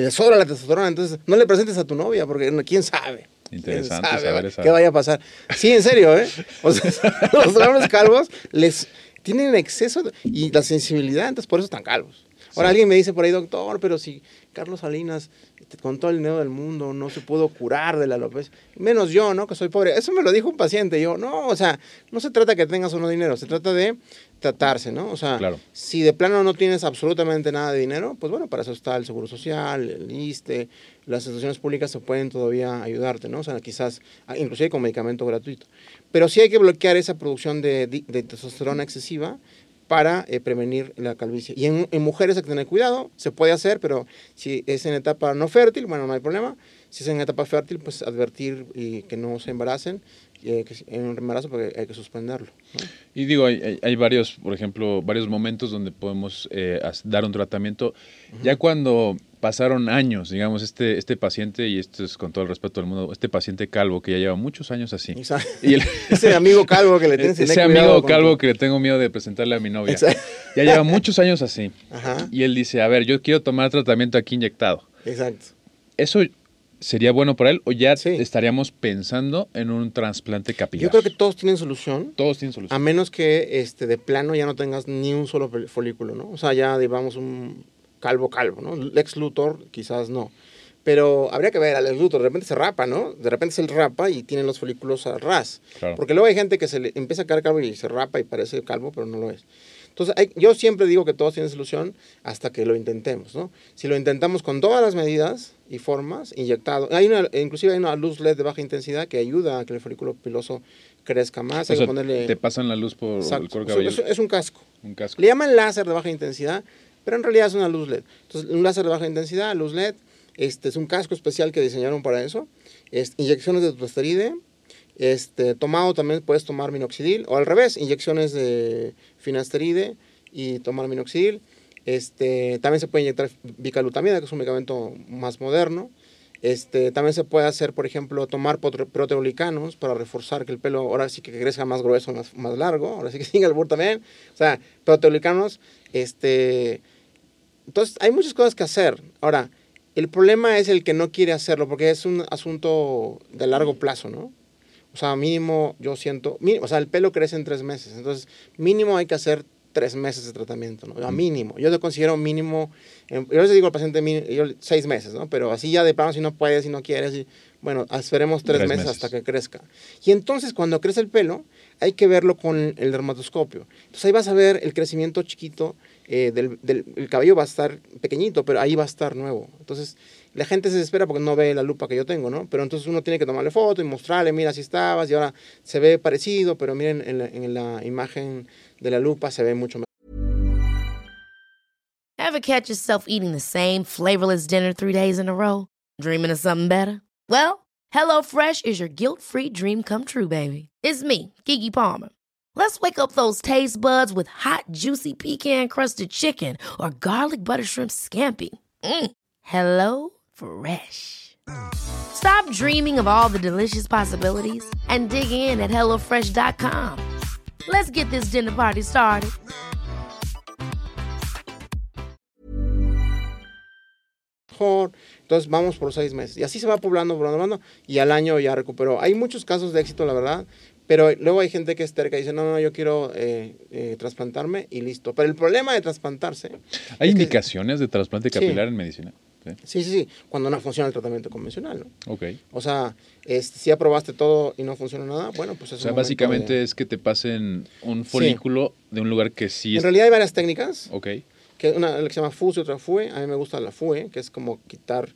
le sobra la testosterona, entonces no le presentes a tu novia, porque quién sabe. ¿Quién Interesante sabe, saber esa- ¿Qué vaya a pasar? Sí, en serio, ¿eh? O sea, los hombres calvos les tienen exceso de- y la sensibilidad, entonces por eso están calvos. Ahora alguien me dice por ahí, doctor, pero si Carlos Salinas, este, con todo el dinero del mundo, no se pudo curar de la alopecia, menos yo, ¿no? Que soy pobre. Eso me lo dijo un paciente. Yo, no, o sea, no se trata que tengas o no dinero, se trata de tratarse, ¿no? O sea, Claro. si de plano no tienes absolutamente nada de dinero, pues bueno, para eso está el Seguro Social, el ISSSTE, las instituciones públicas se pueden todavía ayudarte, ¿no? O sea, quizás, inclusive con medicamento gratuito. Pero sí hay que bloquear esa producción de, de testosterona excesiva para eh, prevenir la calvicie. Y en, en mujeres hay que tener cuidado, se puede hacer, pero si es en etapa no fértil, bueno, no hay problema. Si es en etapa fértil, pues advertir y que no se embaracen, eh, en un embarazo porque hay que suspenderlo. ¿no? Y digo, hay, hay- varios, por ejemplo, varios momentos donde podemos eh, dar un tratamiento. Ya cuando pasaron años, digamos, este, este paciente, y esto es con todo el respeto del mundo, este paciente calvo que ya lleva muchos años así. Exacto. Y el- Ese amigo calvo que le ese amigo calvo que le tengo miedo de presentarle a mi novia. Exacto. Ya lleva muchos años así. Ajá, Y él dice, a ver, yo quiero tomar tratamiento aquí inyectado. exacto. ¿Eso sería bueno para él o ya Sí. estaríamos pensando en un trasplante capilar? Yo creo que todos tienen solución. todos tienen A solución. menos que este, de plano ya no tengas ni un solo folículo, ¿no? O sea, ya digamos un calvo calvo, ¿no? Lex Luthor quizás no. Pero habría que ver al adulto, de repente se rapa, ¿no? De repente se rapa y tiene los folículos a ras. Claro. Porque luego hay gente que se le empieza a caer calvo y se rapa y parece calvo, pero no lo es. Entonces, hay- yo siempre digo que todo tiene solución hasta que lo intentemos, ¿no? Si lo intentamos con todas las medidas y formas, inyectado. Hay una, inclusive hay una luz LED de baja intensidad que ayuda a que el folículo piloso crezca más. O hay sea, que ponerle... te pasan la luz por Exacto. el cuero Es un- cabelludo. es, es un casco. Un casco. Le llaman láser de baja intensidad, pero en realidad es una luz LED. Entonces, un láser de baja intensidad, luz LED, este es un casco especial que diseñaron para eso. Es, inyecciones de dutasteride, este, tomado también puedes tomar minoxidil, o al revés, inyecciones de finasteride y tomar minoxidil. Este, también se puede inyectar bicalutamida, que es un medicamento más moderno. Este, también se puede hacer, por ejemplo, tomar prote- proteolicanos para reforzar que el pelo ahora sí que crezca más grueso, más, más largo. Ahora sí que sigue el burro también. O sea, proteolicanos, este... Entonces, hay muchas cosas que hacer. Ahora, el problema es el que no quiere hacerlo, porque es un asunto de largo plazo, ¿no? O sea, mínimo, yo siento, mínimo, o sea, el pelo crece en tres meses, entonces mínimo hay que hacer tres meses de tratamiento, ¿no? A mínimo. Yo lo considero mínimo, yo les digo al paciente yo, seis meses, ¿no? Pero así ya de plano, si no puedes, si no quieres, y, bueno, esperemos tres, Tres meses, meses. hasta que crezca. Y entonces cuando crece el pelo, hay que verlo con el dermatoscopio. Entonces ahí vas a ver el crecimiento chiquito eh, del, del- el cabello va a estar pequeñito, pero ahí va a estar nuevo. Entonces la gente se desespera porque no ve la lupa que yo tengo, ¿no? Pero entonces uno tiene que tomarle foto y mostrarle, mira, así estabas y ahora se ve parecido, pero miren, en la, en imagen de la lupa se ve mucho mejor. Ever catch yourself eating the same flavorless dinner three days in a row? Dreaming of something better? Well, HelloFresh is your guilt free dream come true, baby. It's me, Kiki Palmer. Let's wake up those taste buds with hot, juicy pecan crusted chicken or garlic butter shrimp scampi. Mm. Hello Fresh. Stop dreaming of all the delicious possibilities and dig in at HelloFresh.com. Let's get this dinner party started. Entonces vamos por seis meses. Y así se va poblando, poblando, poblando, y al año ya recuperó. Hay muchos casos de éxito, la verdad, pero luego hay gente que es terca y dice, no, no, yo quiero eh, eh, trasplantarme y listo. Pero el problema de trasplantarse... ¿Hay es que- indicaciones de trasplante Sí. capilar en medicina? Sí. Sí, sí, sí, cuando no funciona el tratamiento convencional, ¿no? Ok. O sea, este, si aprobaste todo y no funciona nada, bueno, pues es O sea, un básicamente de- es que te pasen un folículo de un lugar que sí En es... realidad hay varias técnicas, Ok. que una que se llama FUS y otra FUE. A mí me gusta la FUE, que es como quitar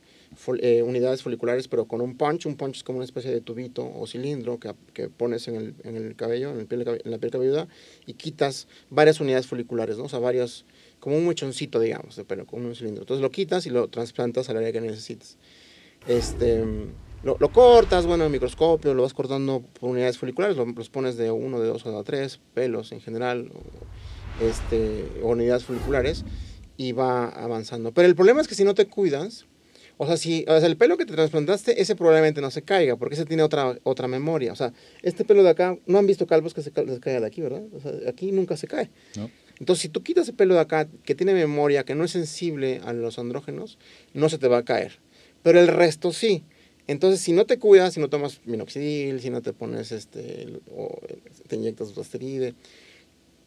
fol- eh, unidades foliculares, pero con un punch. Un punch es como una especie de tubito o cilindro que, que pones en el, en el cabello, en, el piel, en la piel cabelluda, y quitas varias unidades foliculares, ¿no? O sea, varios, como un mechoncito, digamos, de pelo, con un cilindro. Entonces lo quitas y lo trasplantas al área que necesites. Este, lo, lo cortas, bueno, en microscopio, lo vas cortando por unidades foliculares, lo- los pones de uno, de dos a tres, pelos en general, este, unidades foliculares, y va avanzando. Pero el problema es que si no te cuidas, o sea, si o sea, el pelo que te trasplantaste, ese probablemente no se caiga, porque ese tiene otra, otra memoria. O sea, este pelo de acá, no han visto calvos que se, se caiga de aquí, ¿verdad? O sea, aquí nunca se cae. ¿no? Entonces, si tú quitas el pelo de acá, que tiene memoria, que no es sensible a los andrógenos, no se te va a caer. Pero el resto sí. Entonces, si no te cuidas, si no tomas minoxidil, si no te pones, este, o te inyectas asteride,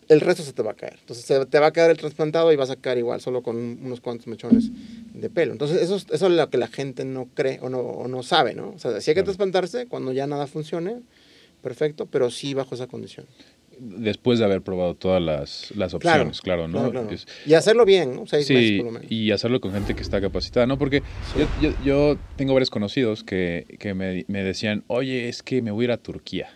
el resto se te va a caer. Entonces, se te va a caer el trasplantado y vas a caer igual, solo con unos cuantos mechones de pelo. Entonces, eso, es- eso es lo que la gente no cree o no, o no sabe, ¿no? O sea, sí hay que trasplantarse cuando ya nada funcione, perfecto, pero sí bajo esa condición. Después de haber probado todas las, las opciones, claro, ¿no? claro, claro. Es- Y hacerlo bien, ¿no? Seis meses Sí, por lo menos. y hacerlo con gente que está capacitada, ¿no? Porque yo, yo- yo tengo varios conocidos que, que me, me decían, oye, es que me voy a ir a Turquía.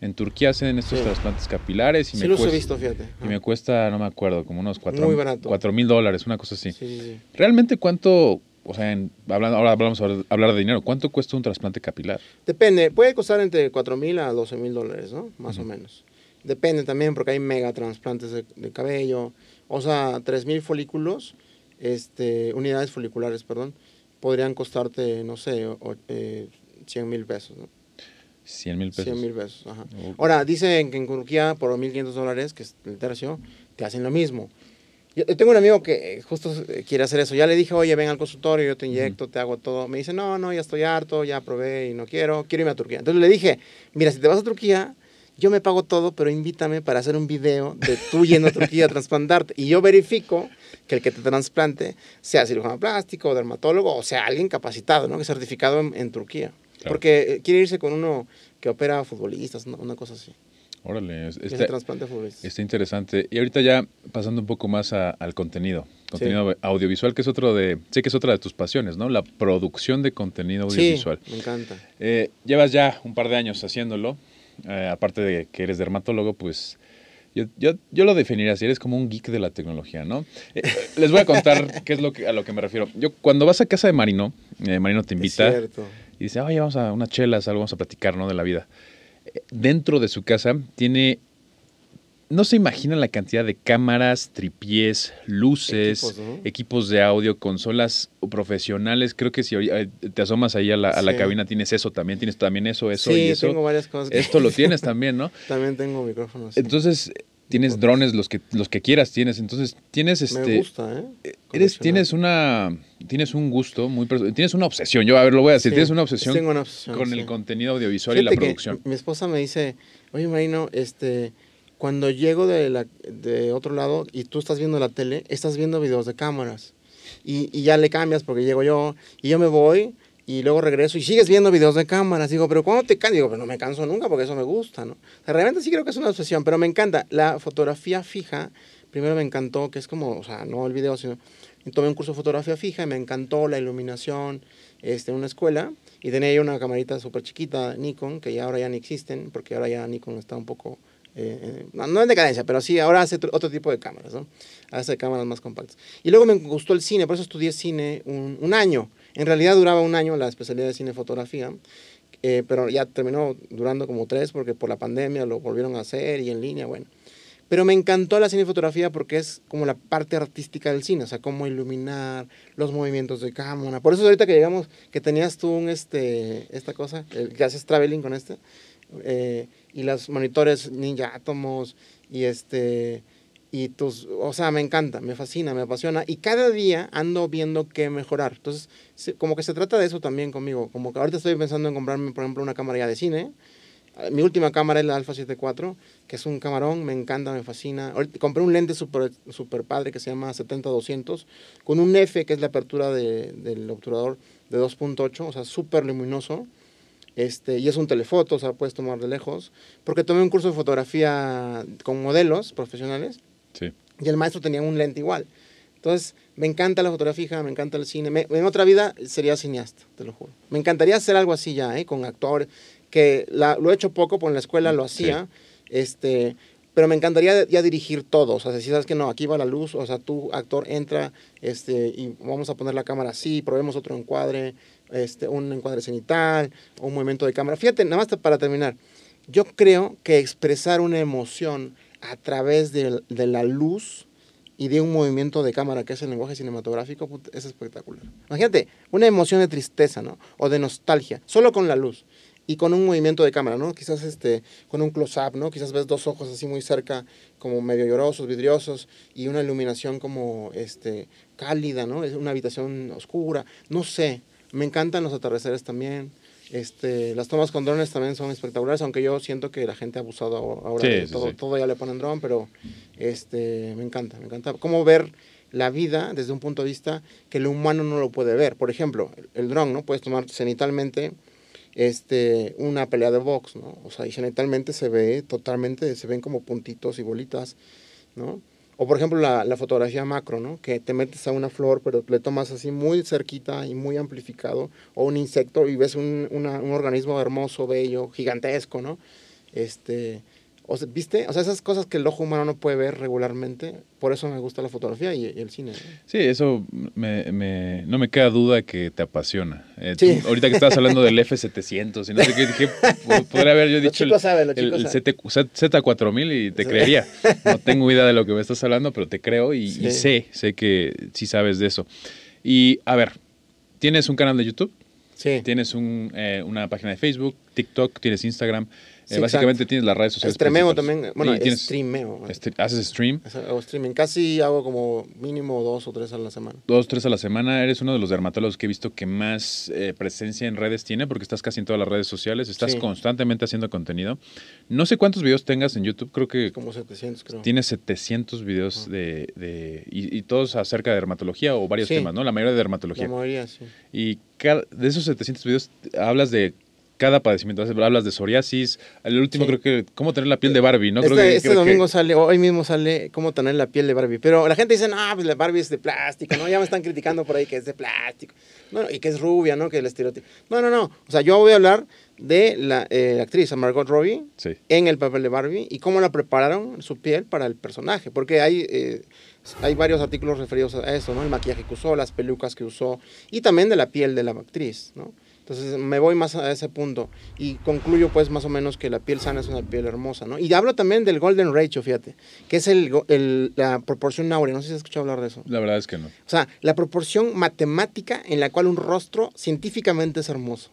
En Turquía hacen estos Sí. trasplantes capilares y Sí me los he cuesta, visto, fíjate. y me cuesta, no me acuerdo, como unos cuatro, Muy barato. cuatro mil dólares, una cosa así. Sí, sí, sí. ¿Realmente cuánto, o sea, en- hablando, ahora hablamos a hablar de dinero, cuánto cuesta un trasplante capilar? Depende, puede costar entre 4 mil a 12 mil dólares, ¿no? Más o menos. Depende también porque hay mega trasplantes de, de cabello. O sea, 3 mil folículos, este, unidades foliculares, perdón, podrían costarte, no sé, o- eh, 100 mil pesos, ¿no? 100 mil pesos. 100 mil pesos, ajá. Ahora, dicen que en Turquía por 1.500 dólares, que es el tercio, te hacen lo mismo. Yo yo tengo un amigo que eh, justo eh, quiere hacer eso. Ya le dije, oye, ven al consultorio, yo te inyecto, te hago todo. Me dice, no, no, ya estoy harto, ya probé y no quiero, quiero irme a Turquía. Entonces le dije, mira, si te vas a Turquía, yo me pago todo, pero invítame para hacer un video de tú yendo a Turquía a trasplantarte. Y yo verifico que el que te trasplante sea cirujano plástico, dermatólogo, o sea, alguien capacitado, ¿no? Que es certificado en, Turquía. Porque eh, quiere irse con uno que opera futbolistas, una cosa así. Órale, está, está interesante. Y ahorita ya pasando un poco más al contenido, contenido audiovisual, que es otro de, sé que es otra de tus pasiones, ¿no? La producción de contenido audiovisual. Sí, me encanta. Eh, llevas ya un par de años haciéndolo, eh, aparte de que eres dermatólogo, pues yo, yo, yo, lo definiría así, eres como un geek de la tecnología, ¿no? Eh, les voy a contar qué es lo que, a lo que me refiero. Yo, cuando vas a casa de Marino, Marino te invita y dice, oye, vamos a unas chelas, algo vamos a platicar, ¿no? De la vida dentro de su casa tiene no se imagina la cantidad de cámaras, tripiés, luces, equipos, de audio, consolas profesionales. Creo que si eh, te asomas ahí a la, cabina tienes eso también, tienes también eso, eso y eso. tengo varias cosas. Esto lo tienes también, ¿no? también tengo micrófonos. Entonces, tienes drones los que los que quieras tienes entonces tienes este me gusta ¿eh? eh eres tienes una tienes un gusto muy tienes una obsesión yo a ver lo voy a decir tienes una obsesión, con el contenido audiovisual y la producción mi esposa me dice oye Marino este cuando llego de la de otro lado y tú estás viendo la tele estás viendo videos de cámaras y, y ya le cambias porque llego yo y yo me voy y luego regreso y sigues viendo videos de cámaras. Digo, pero ¿cuándo te cansas? Digo, pero no me canso nunca porque eso me gusta, ¿no? realmente sí creo que es una obsesión, pero me encanta. La fotografía fija, primero me encantó, que es como, o sea, no el video, sino... Tomé un curso de fotografía fija y me encantó la iluminación este, en una escuela. Y tenía ahí una camarita súper chiquita, Nikon, que ya ahora ya ni existen, porque ahora ya Nikon está un poco eh, eh, no, en decadencia, pero sí, ahora hace otro tipo de cámaras, ¿no? Hace cámaras más compactas. Y luego me gustó el cine, por eso estudié cine un, un año. En realidad duraba un año la especialidad de cine fotografía, eh, pero ya terminó durando como tres porque por la pandemia lo volvieron a hacer y en línea, bueno. Pero me encantó la cinefotografía porque es como la parte artística del cine, o sea, cómo iluminar, los movimientos de cámara. Por eso ahorita que llegamos, que tenías tú un, este, esta cosa, el, que haces traveling con este, eh, y los monitores Ninja Atomos, y este, y tus, o sea, me encanta, me fascina, me apasiona y cada día ando viendo qué mejorar. Entonces, como que se trata de eso también conmigo, como que ahorita estoy pensando en comprarme, por ejemplo, una cámara ya de cine. Ah, mi última cámara es la Alpha 74, que es un camarón, me encanta, me fascina. Ahorita compré un lente super, super padre que se llama 70-200, con un F, que es la apertura de, del obturador de 2.8, o sea, súper luminoso. Este, y es un telefoto, o sea, puedes tomar de lejos. Porque tomé un curso de fotografía con modelos profesionales y el maestro tenía un lente igual. Entonces, me encanta la fotografía fija, me encanta el cine. en otra vida sería cineasta, te lo juro. Me encantaría hacer algo así ya, ¿eh? con actores, que lo he hecho poco, por en la escuela lo hacía, este, pero me encantaría ya dirigir todo. O sea, si sabes que no, aquí va la luz, o sea, tú, actor, entra este, y vamos a poner la cámara así, probemos otro encuadre, este, un encuadre cenital, un movimiento de cámara. Fíjate, nada más para terminar, yo creo que expresar una emoción a través de, la luz y de un movimiento de cámara, que es el lenguaje cinematográfico, es espectacular. Imagínate, una emoción de tristeza, ¿no? O de nostalgia, solo con la luz y con un movimiento de cámara, ¿no? Quizás este, con un close-up, ¿no? Quizás ves dos ojos así muy cerca, como medio llorosos, vidriosos, y una iluminación como este, cálida, ¿no? Es una habitación oscura, no sé. Me encantan los atardeceres también. Este, las tomas con drones también son espectaculares, aunque yo siento que la gente ha abusado ahora. todo, todo ya le ponen dron, pero este, me encanta, me encanta. Cómo ver la vida desde un punto de vista que el humano no lo puede ver. Por ejemplo, el, dron, ¿no? Puedes tomar cenitalmente este, una pelea de box, ¿no? O sea, y cenitalmente se ve totalmente, se ven como puntitos y bolitas, ¿no? O por ejemplo la, la, fotografía macro, ¿no? Que te metes a una flor, pero le tomas así muy cerquita y muy amplificado, o un insecto y ves un, un organismo hermoso, bello, gigantesco, ¿no? Este, o ¿Viste? O sea, esas cosas que el ojo humano no puede ver regularmente, por eso me gusta la fotografía y, el cine. Sí, eso me, me, no me queda duda que te apasiona. Eh, ahorita que estabas hablando del F700 y no sé qué, dije, podría haber yo dicho el, saben, el, el Z4000 y te creería. No tengo idea de lo que me estás hablando, pero te creo y, y sé, sé que sí sabes de eso. Y a ver, ¿tienes un canal de YouTube? Sí. Tienes un, eh, una página de Facebook, TikTok, tienes Instagram. Eh, Sí, básicamente exacto. tienes las redes sociales. Streameo también, bueno, Y tienes- streameo. haces stream. Hago streaming. Casi hago como mínimo dos o tres a la semana. Dos, tres a la semana. Eres uno de los dermatólogos que he visto que más eh, presencia en redes tiene porque estás casi en todas las redes sociales. Estás Sí. constantemente haciendo contenido. No sé cuántos videos tengas en YouTube. Creo que Como 700 creo. tienes 700 videos de, de- y, y todos acerca de dermatología o varios Sí. temas, ¿no? La mayoría de dermatología. La mayoría, sí. Y cada- de esos 700 videos hablas de cada padecimiento. Hablas de psoriasis. El último Sí. creo que cómo tener la piel de Barbie, ¿no? este creo que, este creo que- domingo sale, hoy mismo sale cómo tener la piel de Barbie. Pero la gente dice, no, pues la Barbie es de plástico, ¿no? Ya me están criticando por ahí que es de plástico. No, no, y que es rubia, ¿no? Que el estereotipo. No, no, no. O sea, yo voy a hablar de la eh, actriz Margot Robbie Sí. en el papel de Barbie y cómo la prepararon su piel para el personaje. Porque hay, eh, hay varios artículos referidos a eso, ¿no? El maquillaje que usó, las pelucas que usó y también de la piel de la actriz, ¿no? Entonces me voy más a ese punto y concluyo pues más o menos que la piel sana es una piel hermosa, ¿no? Y hablo también del Golden Ratio, fíjate, que es el, la proporción áurea, no sé si has escuchado hablar de eso. La verdad es que no. O sea, la proporción matemática en la cual un rostro científicamente es hermoso.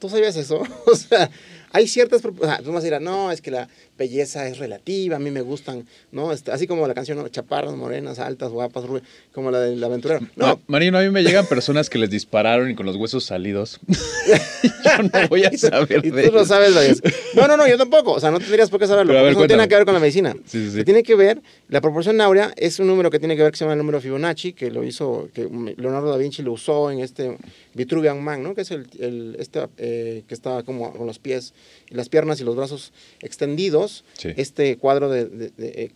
¿Tú sabías eso? o sea, hay ciertas... O sea, tú vas a decir, no, es que la belleza es relativa, a mí me gustan, ¿no? Este, así como la canción, ¿no? chaparras, morenas, altas, guapas, rubias, como la del aventurero. No, Ma- Marino, a mí me llegan personas que les dispararon y con los huesos salidos. yo no voy a saber y de tú no ellos. sabes. No, no, no, yo tampoco. O sea, no tendrías por qué saberlo. Ver, eso no tiene nada que ver con la medicina. Sí, sí, sí. Que Tiene que ver, la proporción áurea es un número que tiene que ver que se llama el número Fibonacci, que lo hizo, que Leonardo da Vinci lo usó en este Vitruvian Man, ¿no? Que es el, el- este eh, que estaba como con los pies, las piernas y los brazos extendidos. Sí. Este cuadro de, de- de, eh,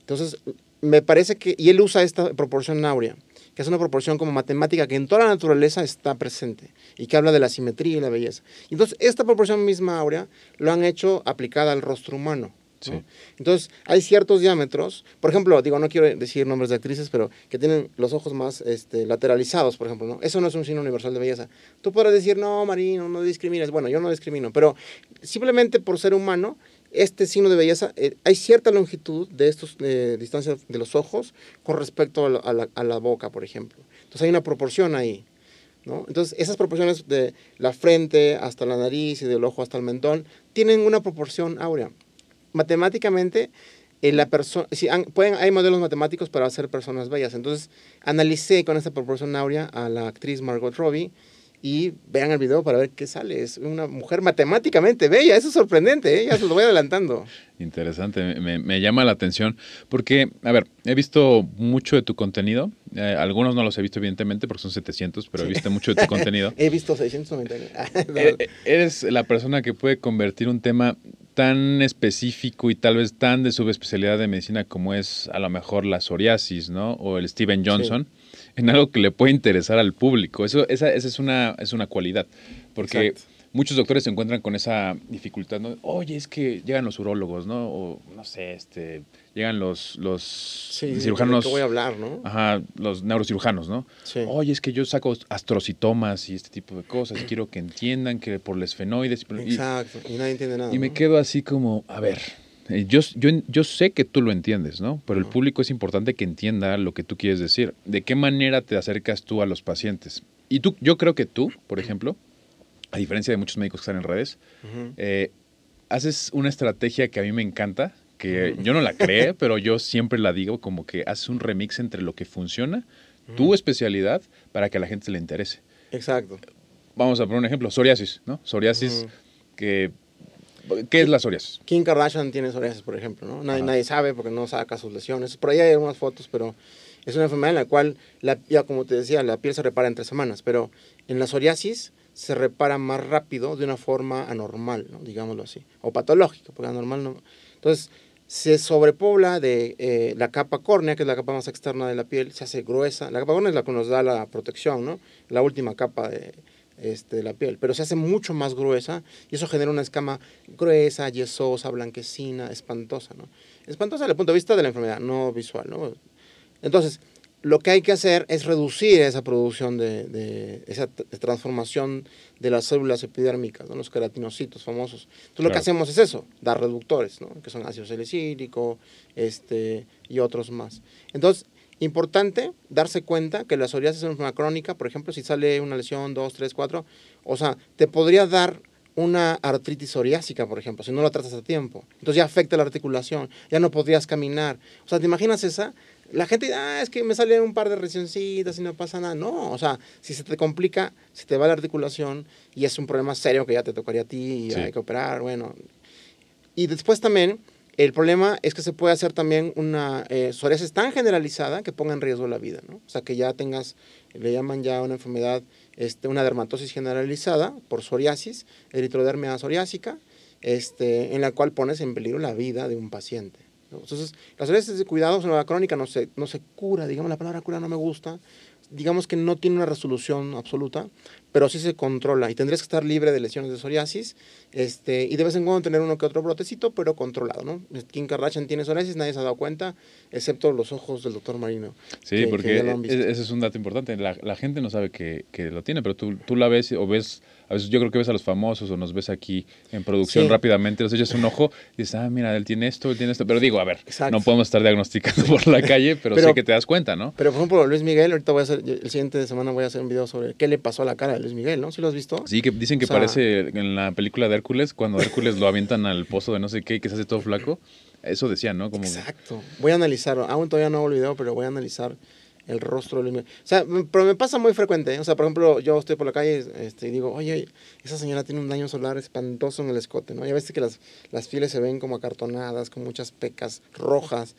entonces, me parece que, y él usa esta proporción áurea, que es una proporción como matemática que en toda la naturaleza está presente y que habla de la simetría y la belleza. Entonces, esta proporción misma áurea lo han hecho aplicada al rostro humano. ¿no? Sí. Entonces, hay ciertos diámetros, por ejemplo, digo, no quiero decir nombres de actrices, pero que tienen los ojos más este, lateralizados, por ejemplo, ¿no? Eso no es un signo universal de belleza. Tú podrás decir, no, Marino, no discrimines. Bueno, yo no discrimino, pero simplemente por ser humano, este signo de belleza, eh, hay cierta longitud de estos eh, distancias de los ojos con respecto a la, boca, por ejemplo. Entonces, hay una proporción ahí. ¿no? Entonces, esas proporciones de la frente hasta la nariz y del ojo hasta el mentón tienen una proporción áurea. Matemáticamente, eh, la pueden, hay modelos matemáticos para hacer personas bellas. Entonces, analicé con esta proporción áurea a la actriz Margot Robbie y vean el video para ver qué sale. Es una mujer matemáticamente bella. Eso es sorprendente, ¿eh? ya se lo voy adelantando. Interesante, me- me, llama la atención porque, a ver, he visto mucho de tu contenido, eh, algunos no los he visto evidentemente porque son 700, pero he visto mucho de tu contenido. He visto 699. E- e- Eres la persona que puede convertir un tema tan específico y tal vez tan de subespecialidad de medicina como es a lo mejor la psoriasis, ¿no? O el Steven Johnson, en algo que le puede interesar al público. Eso, esa, esa es, una, es una cualidad, porque Exacto. muchos doctores se encuentran con esa dificultad, ¿no? Oye, es que llegan los urólogos, ¿no? O no sé, este, llegan los, los Sí, cirujanos. ¿de qué voy a hablar, no? Ajá, los neurocirujanos, ¿no? Sí. Oye, es que yo saco astrocitomas y este tipo de cosas y quiero que entiendan que por los esfenoides y por- y, Exacto. Y nadie entiende nada. y me quedo así como, a ver, yo, yo, yo sé que tú lo entiendes, ¿no? Pero el público es importante que entienda lo que tú quieres decir. ¿De qué manera te acercas tú a los pacientes? Y tú, yo creo que tú, por ejemplo, a diferencia de muchos médicos que están en redes, eh, haces una estrategia que a mí me encanta, que yo no la creé, pero yo siempre la digo como que haces un remix entre lo que funciona, tu especialidad, para que a la gente se le interese. Exacto. Vamos a poner un ejemplo, psoriasis, ¿no? Psoriasis, que... ¿Qué es la psoriasis? Kim Kardashian tiene psoriasis, por ejemplo, ¿no? Nadie, sabe porque no saca sus lesiones. Por ahí hay algunas fotos, pero es una enfermedad en la cual, la, ya como te decía, la piel se repara en tres semanas, pero en la psoriasis se repara más rápido de una forma anormal, ¿no? digámoslo así, o patológica, porque anormal no. Entonces, se sobrepobla de eh, la capa córnea, que es la capa más externa de la piel, se hace gruesa. La capa córnea es la que nos da la protección, ¿no? La última capa de, este, de la piel, pero se hace mucho más gruesa y eso genera una escama gruesa, yesosa, blanquecina, espantosa, ¿no? Espantosa desde el punto de vista de la enfermedad, no visual, ¿no? Entonces, lo que hay que hacer es reducir esa producción de, de esa transformación de las células epidérmicas, ¿no? los queratinocitos famosos. Entonces, lo que hacemos es eso, dar reductores, ¿no? que son ácido salicílico este, y otros más. Entonces, importante darse cuenta que la psoriasis es una crónica, por ejemplo, si sale una lesión, dos, tres, cuatro, o sea, te podría dar una artritis psoriásica, por ejemplo, si no la tratas a tiempo. Entonces ya afecta la articulación, ya no podrías caminar. O sea, ¿te imaginas esa? La gente dice, ah, es que me salen un par de resioncitas y no pasa nada. No, o sea, si se te complica, se te va la articulación y es un problema serio que ya te tocaría a ti y Sí. hay que operar, bueno. Y después también, el problema es que se puede hacer también una eh, psoriasis tan generalizada que ponga en riesgo la vida, ¿no? O sea, que ya tengas, le llaman ya una enfermedad, este, una dermatosis generalizada por psoriasis, eritrodermia psoriásica, este, en la cual pones en peligro la vida de un paciente. Entonces, la psoriasis de cuidado, la crónica no se, no se cura, digamos, la palabra cura no me gusta, digamos que no tiene una resolución absoluta, pero sí se controla y tendrías que estar libre de lesiones de psoriasis este, y de vez en cuando tener uno que otro brotecito, pero controlado, ¿no? Kim Kardashian tiene psoriasis, nadie se ha dado cuenta, excepto los ojos del doctor Marino. Sí, que- que porque ya lo han visto. e- ese es un dato importante. La, la gente no sabe que, que lo tiene, pero tú, tú la ves o ves, a veces yo creo que ves a los famosos o nos ves aquí en producción Sí. rápidamente, los echas un ojo y dices, ah, mira, él tiene esto, él tiene esto. Pero digo, a ver, Exacto. no podemos estar diagnosticando por la calle, pero, Pero- sé que te das cuenta, ¿no? Pero por ejemplo, Luis Miguel, ahorita voy a hacer, el siguiente semana voy a hacer un video sobre qué le pasó a la cara de Luis Miguel, ¿no? ¿Sí lo has visto? Sí, que dicen que O sea- parece en la película de Hércules, cuando Hércules lo avientan al pozo de no sé qué, y que se hace todo flaco. Eso decían, ¿no? Como Exacto. Voy a analizar, aún todavía no hago el video, pero voy a analizar el rostro de Luis Miguel. O sea, pero me pasa muy frecuente. ¿eh? O sea, por ejemplo, yo estoy por la calle este, y digo, oye, esa señora tiene un daño solar espantoso en el escote, ¿no? Ya ves que las, las pieles se ven como acartonadas, con muchas pecas rojas.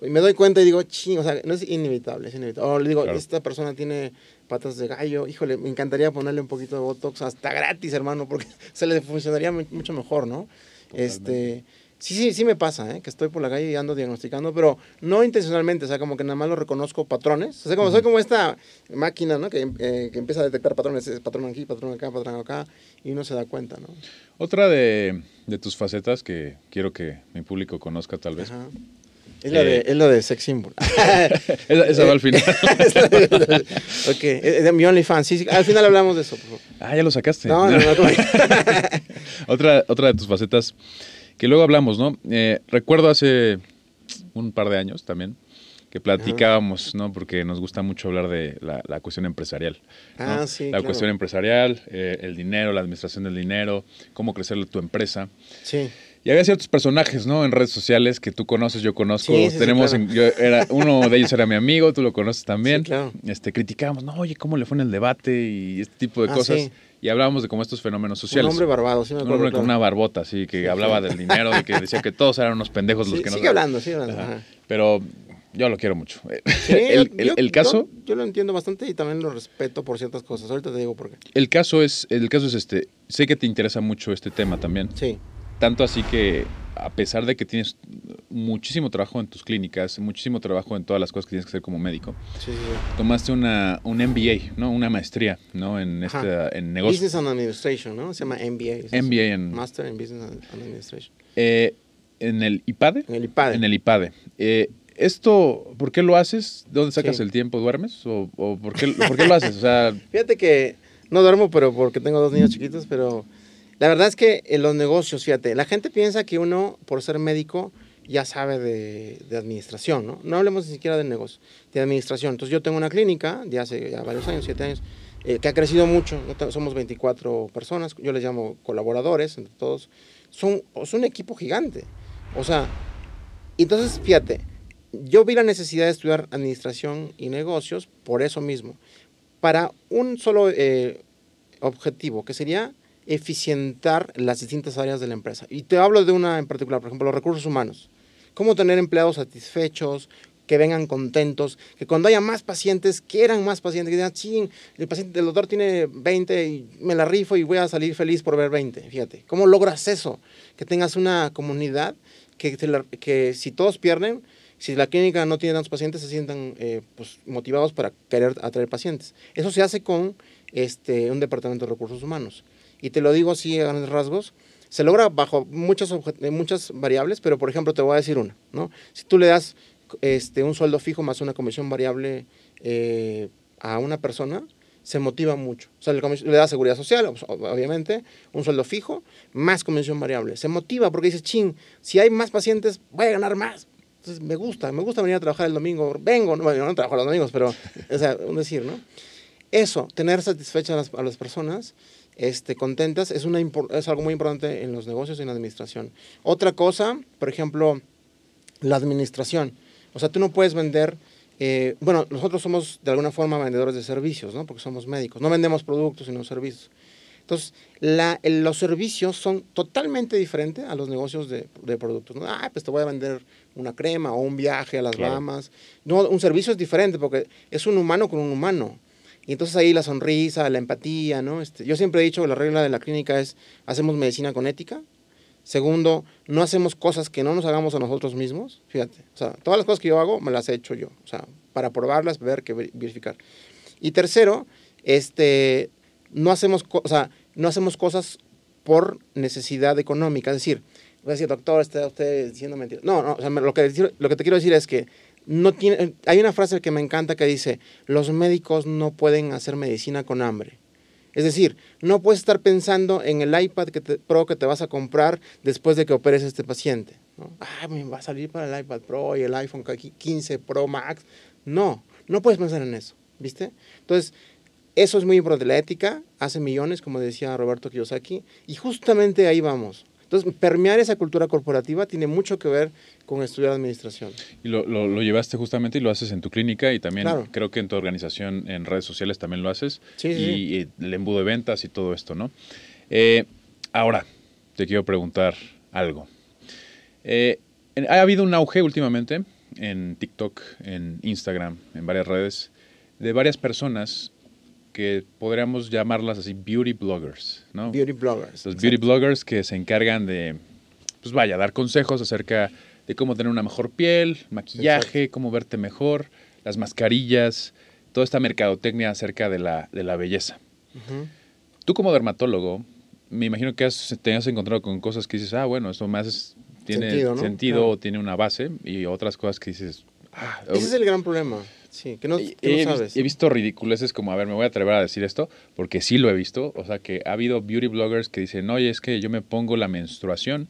Y me doy cuenta y digo, ching, o sea, no es inevitable, es inevitable. O le digo, Claro. esta persona tiene patas de gallo, híjole, me encantaría ponerle un poquito de Botox, hasta gratis, hermano, porque se le funcionaría mu- mucho mejor, ¿no? Este, sí, sí, sí me pasa, ¿eh? que estoy por la calle y ando diagnosticando, pero no intencionalmente, o sea, como que nada más lo reconozco patrones. O sea, como soy como esta máquina, ¿no? Que, eh, que empieza a detectar patrones, es patrón aquí, patrón acá, patrón acá, y uno se da cuenta, ¿no? Otra de, de tus facetas que quiero que mi público conozca tal vez. Ajá. Es la, de, Eh. es la de sex symbol. Esa, esa va al final. Ok, es de mi OnlyFans. Sí, sí, al final hablamos de eso, por favor. ah, ya lo sacaste. No, no, no, no. otra, otra de tus facetas que luego hablamos, ¿no? Eh, recuerdo hace un par de años también que platicábamos, ¿no? Porque nos gusta mucho hablar de la, la cuestión empresarial. ¿no? Ah, sí, La claro. cuestión empresarial, eh, el dinero, la administración del dinero, cómo crecer tu empresa. Sí. Y había ciertos personajes, ¿no? En redes sociales que tú conoces, yo conozco. Sí, sí, sí, Tenemos, claro. yo era, uno de ellos era mi amigo, tú lo conoces también. Claro. Este, criticábamos, no, oye, ¿cómo le fue en el debate? Y este tipo de Ah, cosas. Sí. Y hablábamos de como estos fenómenos Un sociales. hombre barbado, sí me Un acuerdo. hombre con una barbota, así, que hablaba del dinero, de que decía que todos eran unos pendejos los Sí, que no sigue hablando, sigue hablando. Ajá. ajá. Pero yo lo quiero mucho. Sí, el, yo- el- yo- el caso, Yo, yo lo entiendo bastante y también lo respeto por ciertas cosas. Ahorita te digo por qué. el caso es, el caso es este. Sé que te interesa mucho este tema también. Sí. Tanto así que, a pesar de que tienes muchísimo trabajo en tus clínicas, muchísimo trabajo en todas las cosas que tienes que hacer como médico, Sí, tomaste una, un MBA, ¿no? Una maestría, ¿no? En, esta, en negocios. Business and Administration, ¿no? Se llama MBA. MBA en, Master in Business and Administration. eh, en el IPADE. En el IPADE. En el IPADE. Eh, ¿Esto, por qué lo haces? ¿De dónde sacas Sí. el tiempo? ¿Duermes? ¿O, o por, qué, por qué lo haces? O sea, Fíjate que no duermo, pero porque tengo dos niños chiquitos, pero la verdad es que en los negocios, fíjate, la gente piensa que uno, por ser médico, ya sabe de, administración, ¿no? No hablemos ni siquiera de negocio, de administración. Entonces yo tengo una clínica de hace ya varios años, siete años, eh, que ha crecido mucho. Somos 24 personas, yo les llamo colaboradores, entre todos. Son, es un equipo gigante. O sea, entonces, fíjate, yo vi la necesidad de estudiar administración y negocios por eso mismo, para un solo eh, objetivo, que sería eficientar las distintas áreas de la empresa. Y te hablo de una en particular, por ejemplo, los recursos humanos. Cómo tener empleados satisfechos, que vengan contentos, que cuando haya más pacientes, quieran más pacientes, que digan, sí, el paciente, el doctor tiene 20 y me la rifo y voy a salir feliz por ver 20. Fíjate, ¿cómo logras eso? Que tengas una comunidad que, que si todos pierden, si la clínica no tiene tantos pacientes, se sientan eh, pues, motivados para querer atraer pacientes. Eso se hace con este, un departamento de recursos humanos. Y te lo digo así a grandes rasgos. Se logra bajo muchas, eh, muchas variables, pero por ejemplo te voy a decir una. ¿no? Si tú le das este, un sueldo fijo más una comisión variable eh, a una persona, se motiva mucho. O sea, le, le da seguridad social, ob- obviamente, un sueldo fijo, más comisión variable. Se motiva porque dice, ching, si hay más pacientes, voy a ganar más. Entonces, me gusta, me gusta venir a trabajar el domingo. Vengo, no, bueno, no trabajo los domingos, pero, o sea, un decir, ¿no? eso, tener satisfechas a las, a las personas, este, contentas, es, una, es algo muy importante en los negocios y en la administración. Otra cosa, por ejemplo, la administración. O sea, tú no puedes vender, eh, bueno, nosotros somos de alguna forma vendedores de servicios, ¿no? Porque somos médicos. No vendemos productos, sino servicios. Entonces, la, los servicios son totalmente diferentes a los negocios de, de, productos. ¿no? Ah, pues te voy a vender una crema o un viaje a las claro. Bahamas. No, un servicio es diferente porque es un humano con un humano. Y entonces ahí la sonrisa, la empatía, ¿no? Este, yo siempre he dicho que la regla de la clínica es, hacemos medicina con ética. Segundo, no hacemos cosas que no nos hagamos a nosotros mismos. Fíjate, o sea, todas las cosas que yo hago me las he hecho yo, o sea, para probarlas, ver, que verificar. Y tercero, este, no hacemos, o sea, no hacemos cosas por necesidad económica. Es decir, voy a decir, doctor, está usted diciendo mentiras. No, no, o sea, lo que, lo que te quiero decir es que no tiene, hay una frase que me encanta que dice, los médicos no pueden hacer medicina con hambre. Es decir, no puedes estar pensando en el iPad que te, Pro que te vas a comprar después de que operes a este paciente. ¿no? Ah, me va a salir para el iPad Pro y el iPhone 15 Pro Max. No, no puedes pensar en eso, ¿viste? Entonces, eso es muy importante. La ética hace millones, como decía Roberto Kiyosaki, y justamente ahí vamos. Entonces, permear esa cultura corporativa tiene mucho que ver con estudiar administración. Y lo, lo, lo, llevaste justamente y lo haces en tu clínica y también claro. creo que en tu organización, en redes sociales también lo haces. Sí, y, sí. y, el embudo de ventas y todo esto, ¿no? Eh, ahora, te quiero preguntar algo. Eh, ha habido un auge últimamente en TikTok, en Instagram, en varias redes, de varias personas que podríamos llamarlas así beauty bloggers, ¿no? Beauty bloggers. Los beauty bloggers que se encargan de, pues vaya, dar consejos acerca de cómo tener una mejor piel, maquillaje, Exacto. cómo verte mejor, las mascarillas, toda esta mercadotecnia acerca de la, de la belleza. Uh -huh. Tú como dermatólogo, me imagino que has, te has encontrado con cosas que dices, ah, bueno, esto más tiene sentido, ¿no? sentido claro. tiene una base, y otras cosas que dices, ah, Ese es el gran problema. Sí, que no, que he, no sabes. He visto ridiculeces como, a ver, me voy a atrever a decir esto, porque sí lo he visto. O sea, que ha habido beauty bloggers que dicen, oye, es que yo me pongo la menstruación.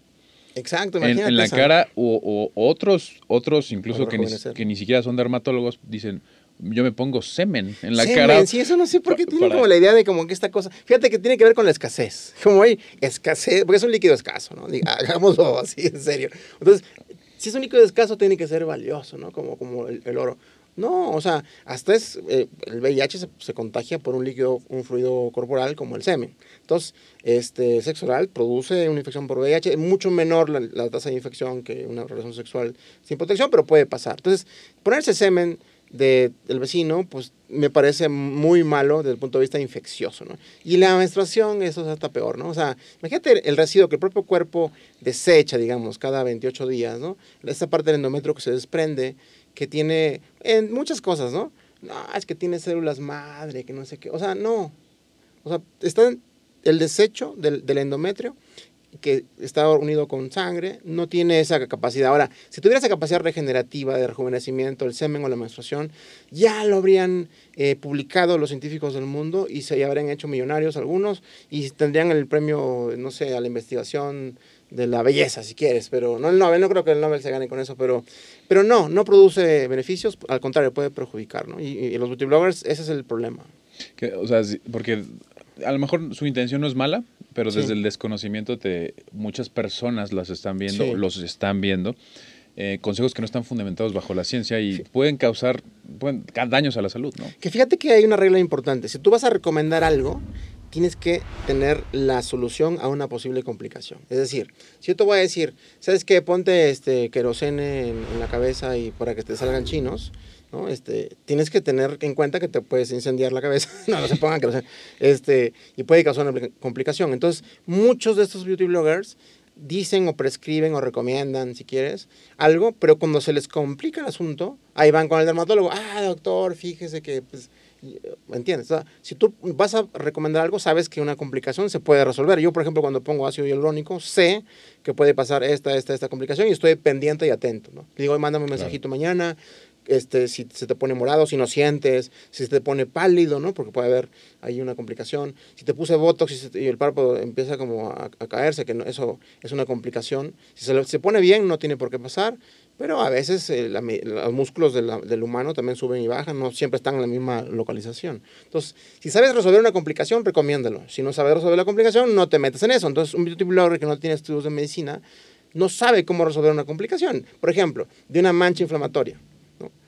Exacto, en, en la esa. cara, o, o, otros, otros incluso que ni, que ni siquiera son dermatólogos, dicen, yo me pongo semen en la semen, cara. Sí, eso no sé por qué tienen como la idea de como que esta cosa. Fíjate que tiene que ver con la escasez. Como hay escasez, porque es un líquido escaso, ¿no? Hagámoslo así, en serio. Entonces, si es un líquido escaso, tiene que ser valioso, ¿no? Como, como el, el oro. No, o sea, hasta es, eh, el VIH se, contagia por un líquido, un fluido corporal como el semen. Entonces, este, sexo oral produce una infección por VIH, mucho menor la, la tasa de infección que una relación sexual sin protección, pero puede pasar. Entonces, ponerse semen de, del vecino, pues me parece muy malo desde el punto de vista infeccioso, ¿no? Y la menstruación, eso es hasta peor, ¿no? O sea, imagínate el residuo que el propio cuerpo desecha, digamos, cada 28 días, ¿no? Esta parte del endometrio que se desprende, que tiene en muchas cosas, ¿no? No, es que tiene células madre, que no sé qué. O sea, no. O sea, está el desecho del, endometrio que está unido con sangre, no tiene esa capacidad. Ahora, si tuviera esa capacidad regenerativa de rejuvenecimiento, el semen o la menstruación, ya lo habrían eh, publicado los científicos del mundo y se habrían hecho millonarios algunos y tendrían el premio, no sé, a la investigación de la belleza, si quieres, pero no el Nobel, no creo que el Nobel se gane con eso, pero, pero no, no produce beneficios, al contrario, puede perjudicar, ¿no? Y, y los beauty bloggers, ese es el problema. Que, o sea, porque a lo mejor su intención no es mala, pero desde el desconocimiento te, muchas personas las están viendo, sí. los están viendo. Eh, consejos que no están fundamentados bajo la ciencia y sí. pueden causar pueden, daños a la salud, ¿no? Que fíjate que hay una regla importante. Si tú vas a recomendar algo, tienes que tener la solución a una posible complicación. Es decir, si yo te voy a decir, ¿sabes qué? Ponte este querosene en, la cabeza y para que te salgan chinos, ¿no? Este, tienes que tener en cuenta que te puedes incendiar la cabeza. no, no se pongan que este, y puede causar una complicación. Entonces, muchos de estos beauty bloggers dicen o prescriben o recomiendan, si quieres, algo, pero cuando se les complica el asunto, ahí van con el dermatólogo. Ah, doctor, fíjese que, pues, ¿me entiendes? O sea, si tú vas a recomendar algo, sabes que una complicación se puede resolver. Yo, por ejemplo, cuando pongo ácido hialurónico, sé que puede pasar esta, esta, esta complicación y estoy pendiente y atento, ¿no? Digo, mándame un mensajito claro. mañana, este, si se te pone morado, si no sientes, si se te pone pálido, ¿no? Porque puede haber ahí una complicación. Si te puse botox y, se, y el párpado empieza como a, a, caerse, que no, eso es una complicación. Si se, se pone bien, no tiene por qué pasar, Pero a veces eh, los músculos del humano también suben y bajan, no siempre están en la misma localización. Entonces, si sabes resolver una complicación, recomiéndalo. Si no sabes resolver la complicación, no te metas en eso. Entonces, un blogger que no tiene estudios de medicina no sabe cómo resolver una complicación. Por ejemplo, de una mancha inflamatoria.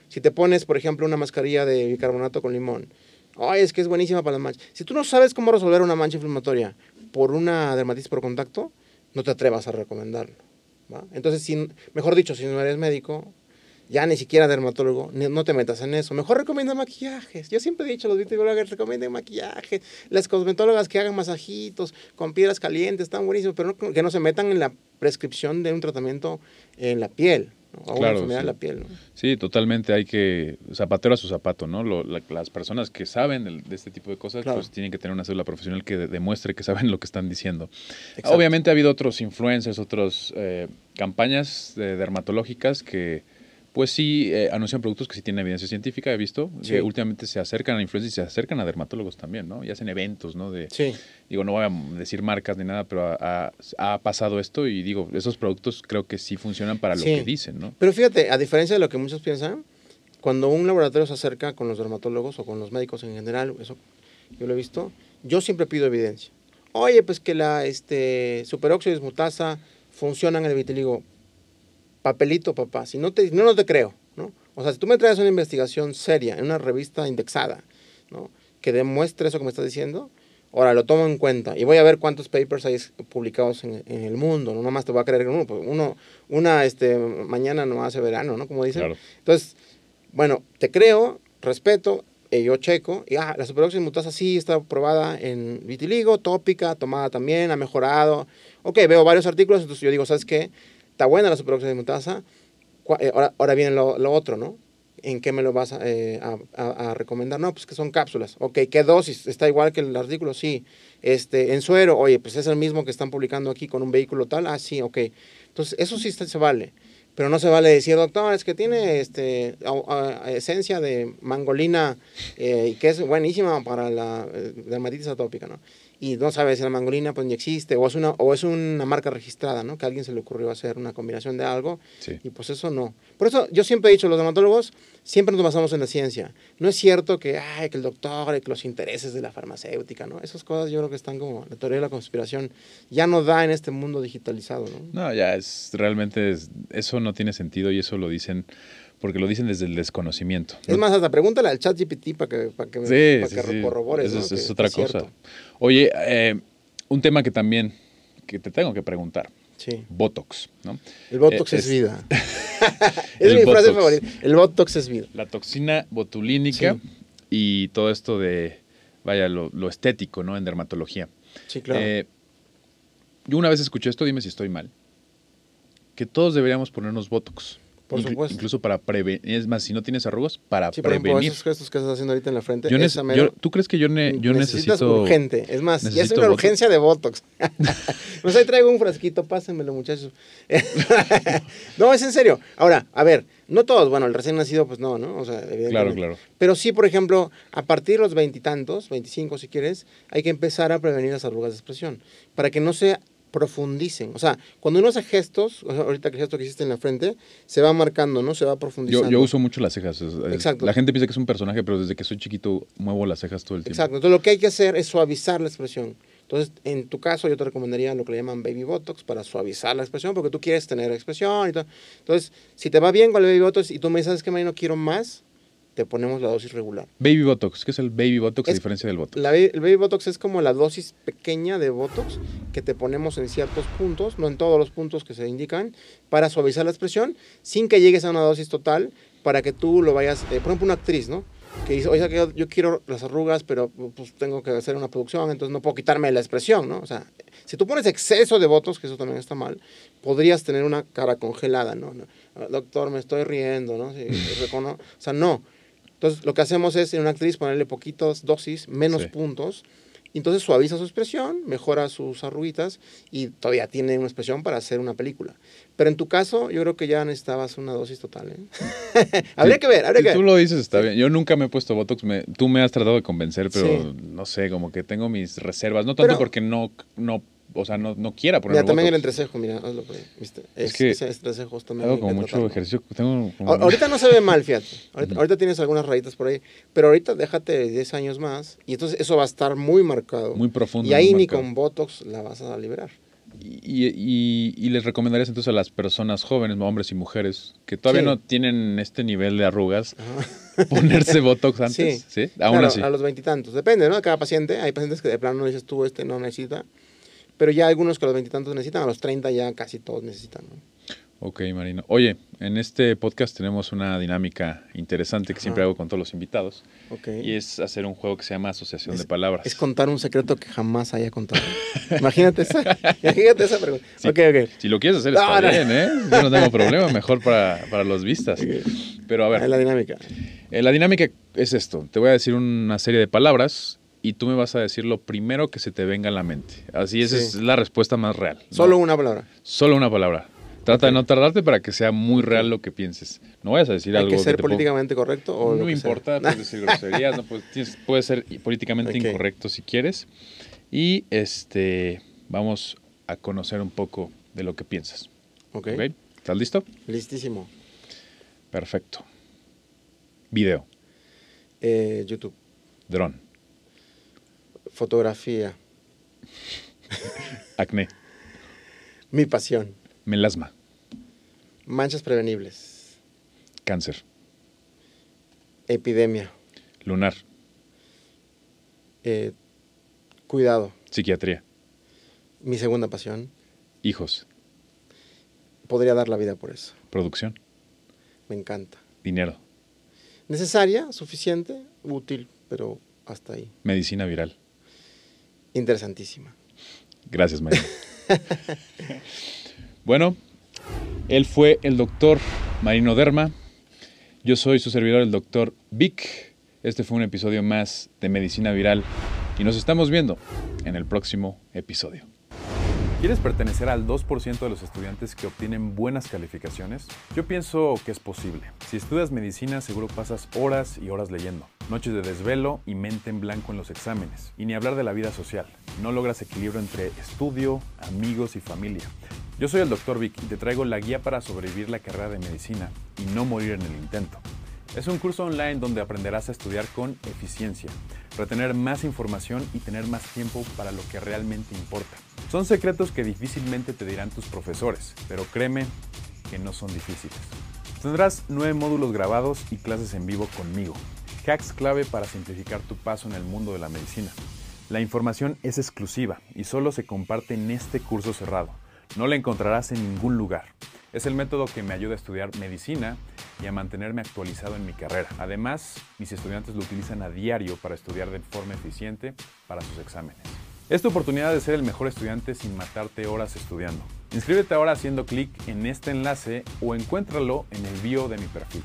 Si te pones, por ejemplo, una mascarilla de bicarbonato con limón, ay, es que es buenísima para las manchas. Si tú no sabes cómo resolver una mancha inflamatoria por una dermatitis por contacto, no te atrevas a recomendarlo. Entonces, si, mejor dicho, si no eres médico, ya ni siquiera dermatólogo, no te metas en eso. Mejor recomienda maquillajes. Yo siempre he dicho, los beauty bloggers recomienden maquillajes. Las cosmetólogas que hagan masajitos con piedras calientes, están buenísimos, pero no- que no se metan en la prescripción de un tratamiento en la piel, o una Claro, enfermedad sí. la piel. ¿no? Sí, totalmente. Hay que zapatero a su zapato, ¿no? Lo- la- las personas que saben de este tipo de cosas, Claro. pues tienen que tener una cédula profesional que de- demuestre que saben lo que están diciendo. Exacto. Obviamente ha habido otros influencers, otras campañas eh, dermatológicas que, pues sí, eh, anuncian productos que sí tienen evidencia científica, he visto. Sí. que últimamente se acercan a influencers y se acercan a dermatólogos también, ¿no? Y hacen eventos, ¿no? De, Sí. Digo, no voy a decir marcas ni nada, pero ha, pasado esto y digo, esos productos creo que sí funcionan para lo que dicen, ¿no? Pero fíjate, a diferencia de lo que muchos piensan, cuando un laboratorio se acerca con los dermatólogos o con los médicos en general, eso yo lo he visto, yo siempre pido evidencia. Oye, pues que la este, superóxido dismutasa funciona en el vitiligo. Papelito, papá. Si no te, no, no te creo, ¿no? O sea, si tú me traes una investigación seria en una revista indexada, ¿no? Que demuestre eso que me estás diciendo, ahora lo tomo en cuenta y voy a ver cuántos papers hay publicados en, en el mundo, no nomás te voy a creer uno, pues uno, una, este, mañana no hace verano, ¿no? Como dicen. Claro. Entonces, bueno, te creo, respeto, eh, yo checo, y ah, la superóxido dismutasa sí está probada en vitiligo, tópica, tomada también, ha mejorado. Ok, veo varios artículos, entonces yo digo, ¿sabes qué? Está buena la superóxido dismutasa, cua- eh, ahora, ahora viene lo, lo otro, ¿no? ¿En qué me lo vas a, eh, a- a- a recomendar? No, pues que son cápsulas. Ok, ¿qué dosis? ¿Está igual que el artículo? Sí. Este, en suero, oye, pues es el mismo que están publicando aquí con un vehículo tal. Ah, sí, ok. Entonces, eso sí está- se vale. Pero no se vale decir, doctor, es que tiene este, esencia de mangolina eh, y que es buenísima para la eh, dermatitis atópica, ¿no? Y no sabes si la mangolina pues ni existe o es una, o es una marca registrada, ¿no? Que a alguien se le ocurrió hacer una combinación de algo Sí. y pues eso no. Por eso yo siempre he dicho, los dermatólogos siempre nos basamos en la ciencia. No es cierto que, ay, que el doctor, y que los intereses de la farmacéutica, ¿no? Esas cosas yo creo que están como, la teoría de la conspiración ya no da en este mundo digitalizado, ¿no? No, ya es realmente es- eso no tiene sentido y eso lo dicen porque lo dicen desde el desconocimiento. Es más, hasta pregúntale al chat GPT para que, para que, Sí, para sí, que sí. corrobores, Eso ¿no? es, que- es que otra es cosa. Oye, eh, un tema que también que te tengo que preguntar. Sí. Botox, ¿no? El Botox Eh, es, es- vida. es mi frase favorita. El Botox es vida. La toxina botulínica y todo esto de, vaya, lo, lo estético, ¿no? En dermatología. Sí, claro. Eh, yo una vez escuché esto, dime si estoy mal, que todos deberíamos ponernos Botox. Por supuesto. Incluso para prevenir, es más, si no tienes arrugas, para sí, por ejemplo, prevenir. esos gestos que estás haciendo ahorita en la frente. Yo esa ¿Tú crees que yo, ne- yo necesitas necesito... urgente. Es más, ya es una Botox. urgencia de Botox. pues ahí traigo un frasquito, pásenmelo, muchachos. no, es en serio. Ahora, a ver, no todos, bueno, el recién nacido, pues no, ¿no? O sea, evidentemente. Claro, claro. Pero sí, por ejemplo, a partir de los veintitantos, veinticinco si quieres, hay que empezar a prevenir las arrugas de expresión. Para que no se profundicen. O sea, cuando uno hace gestos, o sea, ahorita que el gesto que hiciste en la frente, se va marcando, ¿no? Se va profundizando. Yo, yo uso mucho las cejas. es- es- Exacto. La gente piensa que es un personaje, pero desde que soy chiquito muevo las cejas todo el tiempo. Exacto. Entonces lo que hay que hacer es suavizar la expresión. Entonces, en tu caso, yo te recomendaría lo que le llaman baby botox para suavizar la expresión, porque tú quieres tener expresión y todo. Entonces, si te va bien con el baby botox y tú me dices que no quiero más, te ponemos la dosis regular. Baby Botox, ¿qué es el Baby Botox a Es- diferencia del Botox? La el baby botox es como la dosis pequeña de botox que te ponemos en ciertos puntos, no en todos los puntos que se indican, para suavizar la expresión sin que llegues a una dosis total para que tú lo vayas, eh, por ejemplo, una actriz, ¿no? Que dice, oye, yo, yo quiero las arrugas, pero pues tengo que hacer una producción, entonces no puedo quitarme la expresión, ¿no? O sea, si tú pones exceso de botox, que eso también está mal, podrías tener una cara congelada, ¿no? No, "Ah, Doctor, me estoy riendo, ¿no? Sí, recono- o sea, no. Entonces, lo que hacemos es en una actriz ponerle poquitos dosis, menos Sí. puntos, y entonces suaviza su expresión, mejora sus arruguitas y todavía tiene una expresión para hacer una película. Pero en tu caso, yo creo que ya necesitabas una dosis total. ¿eh? habría que ver, habría Si que ver. tú lo dices, está bien. Yo nunca me he puesto Botox. me- tú me has tratado de convencer, pero Sí. no sé, como que tengo mis reservas. No tanto Pero- porque no, no o sea, no, no quiera Mira, poner también el entrecejo, mira, hazlo por ahí, ¿viste? Es Es, que ese entrecejos también. Hago como mucho tratarlo. ejercicio. Tengo como- A- Ahorita no se ve mal, fíjate. Ahorita, ahorita tienes algunas rayitas por ahí. Pero ahorita déjate 10 años más. Y entonces eso va a estar muy marcado. Muy profundo, Y ahí ni marcado. con Botox la vas a liberar. Y, y- y les recomendarías entonces a las personas jóvenes, hombres y mujeres, que todavía Sí. no tienen este nivel de arrugas, ponerse Botox antes. Sí. Aún Claro, así. A los veintitantos. Depende, ¿no? De cada paciente. Hay pacientes que de plano dices tú, este no necesita. Pero ya algunos que a los veintitantos necesitan. A los 30 ya casi todos necesitan, ¿no? Ok, Marino. Oye, en este podcast tenemos una dinámica interesante que siempre hago con todos los invitados. Ok. Y es hacer un juego que se llama Asociación de Palabras. Es contar un secreto que jamás haya contado. Imagínate esa. Imagínate esa pregunta. Sí. Ok, ok. Si lo quieres hacer, está No, bien, ¿eh? Yo no tengo problema, mejor para, para los vistas. Pero a ver, la dinámica. Eh, la dinámica es esto. Te voy a decir una serie de palabras y tú me vas a decir lo primero que se te venga a la mente. Así esa Sí. es la respuesta más real. ¿no? Solo una palabra. Solo una palabra. Trata de no tardarte para que sea muy real lo que pienses. No vayas a decir ¿Hay algo que ser ponga- políticamente correcto o No importa, puedes decir groserías, no, puedes- tienes- puede ser políticamente incorrecto si quieres. Y este vamos a conocer un poco de lo que piensas. ¿Estás listo? Listísimo. Perfecto. Video, Eh, YouTube. dron, Fotografía. acné, Mi pasión. melasma, Manchas prevenibles. cáncer, Epidemia. lunar, Eh, cuidado. psiquiatría, Mi segunda pasión. hijos, Podría dar la vida por eso. producción, Me encanta. dinero, Necesaria, suficiente, útil, pero hasta ahí. medicina viral. Interesantísima. Gracias, María. bueno, él fue el doctor Marino Derma. Yo soy su servidor, el doctor Vic. Este fue un episodio más de Medicina Viral y nos estamos viendo en el próximo episodio. ¿Quieres pertenecer al 2% de los estudiantes que obtienen buenas calificaciones? Yo pienso que es posible. Si estudias medicina seguro pasas horas y horas leyendo, noches de desvelo y mente en blanco en los exámenes. Y ni hablar de la vida social. No logras equilibrio entre estudio, amigos y familia. Yo soy el Dr. Vic y te traigo la guía para sobrevivir la carrera de medicina y no morir en el intento. Es un curso online donde aprenderás a estudiar con eficiencia, retener más información y tener más tiempo para lo que realmente importa. Son secretos que difícilmente te dirán tus profesores, pero créeme que no son difíciles. Tendrás nueve módulos grabados y clases en vivo conmigo. Hacks clave para simplificar tu paso en el mundo de la medicina. La información es exclusiva y solo se comparte en este curso cerrado. No la encontrarás en ningún lugar. Es el método que me ayuda a estudiar medicina y a mantenerme actualizado en mi carrera. Además, mis estudiantes lo utilizan a diario para estudiar de forma eficiente para sus exámenes. Es tu oportunidad de ser el mejor estudiante sin matarte horas estudiando. Inscríbete ahora haciendo clic en este enlace o encuéntralo en el bio de mi perfil.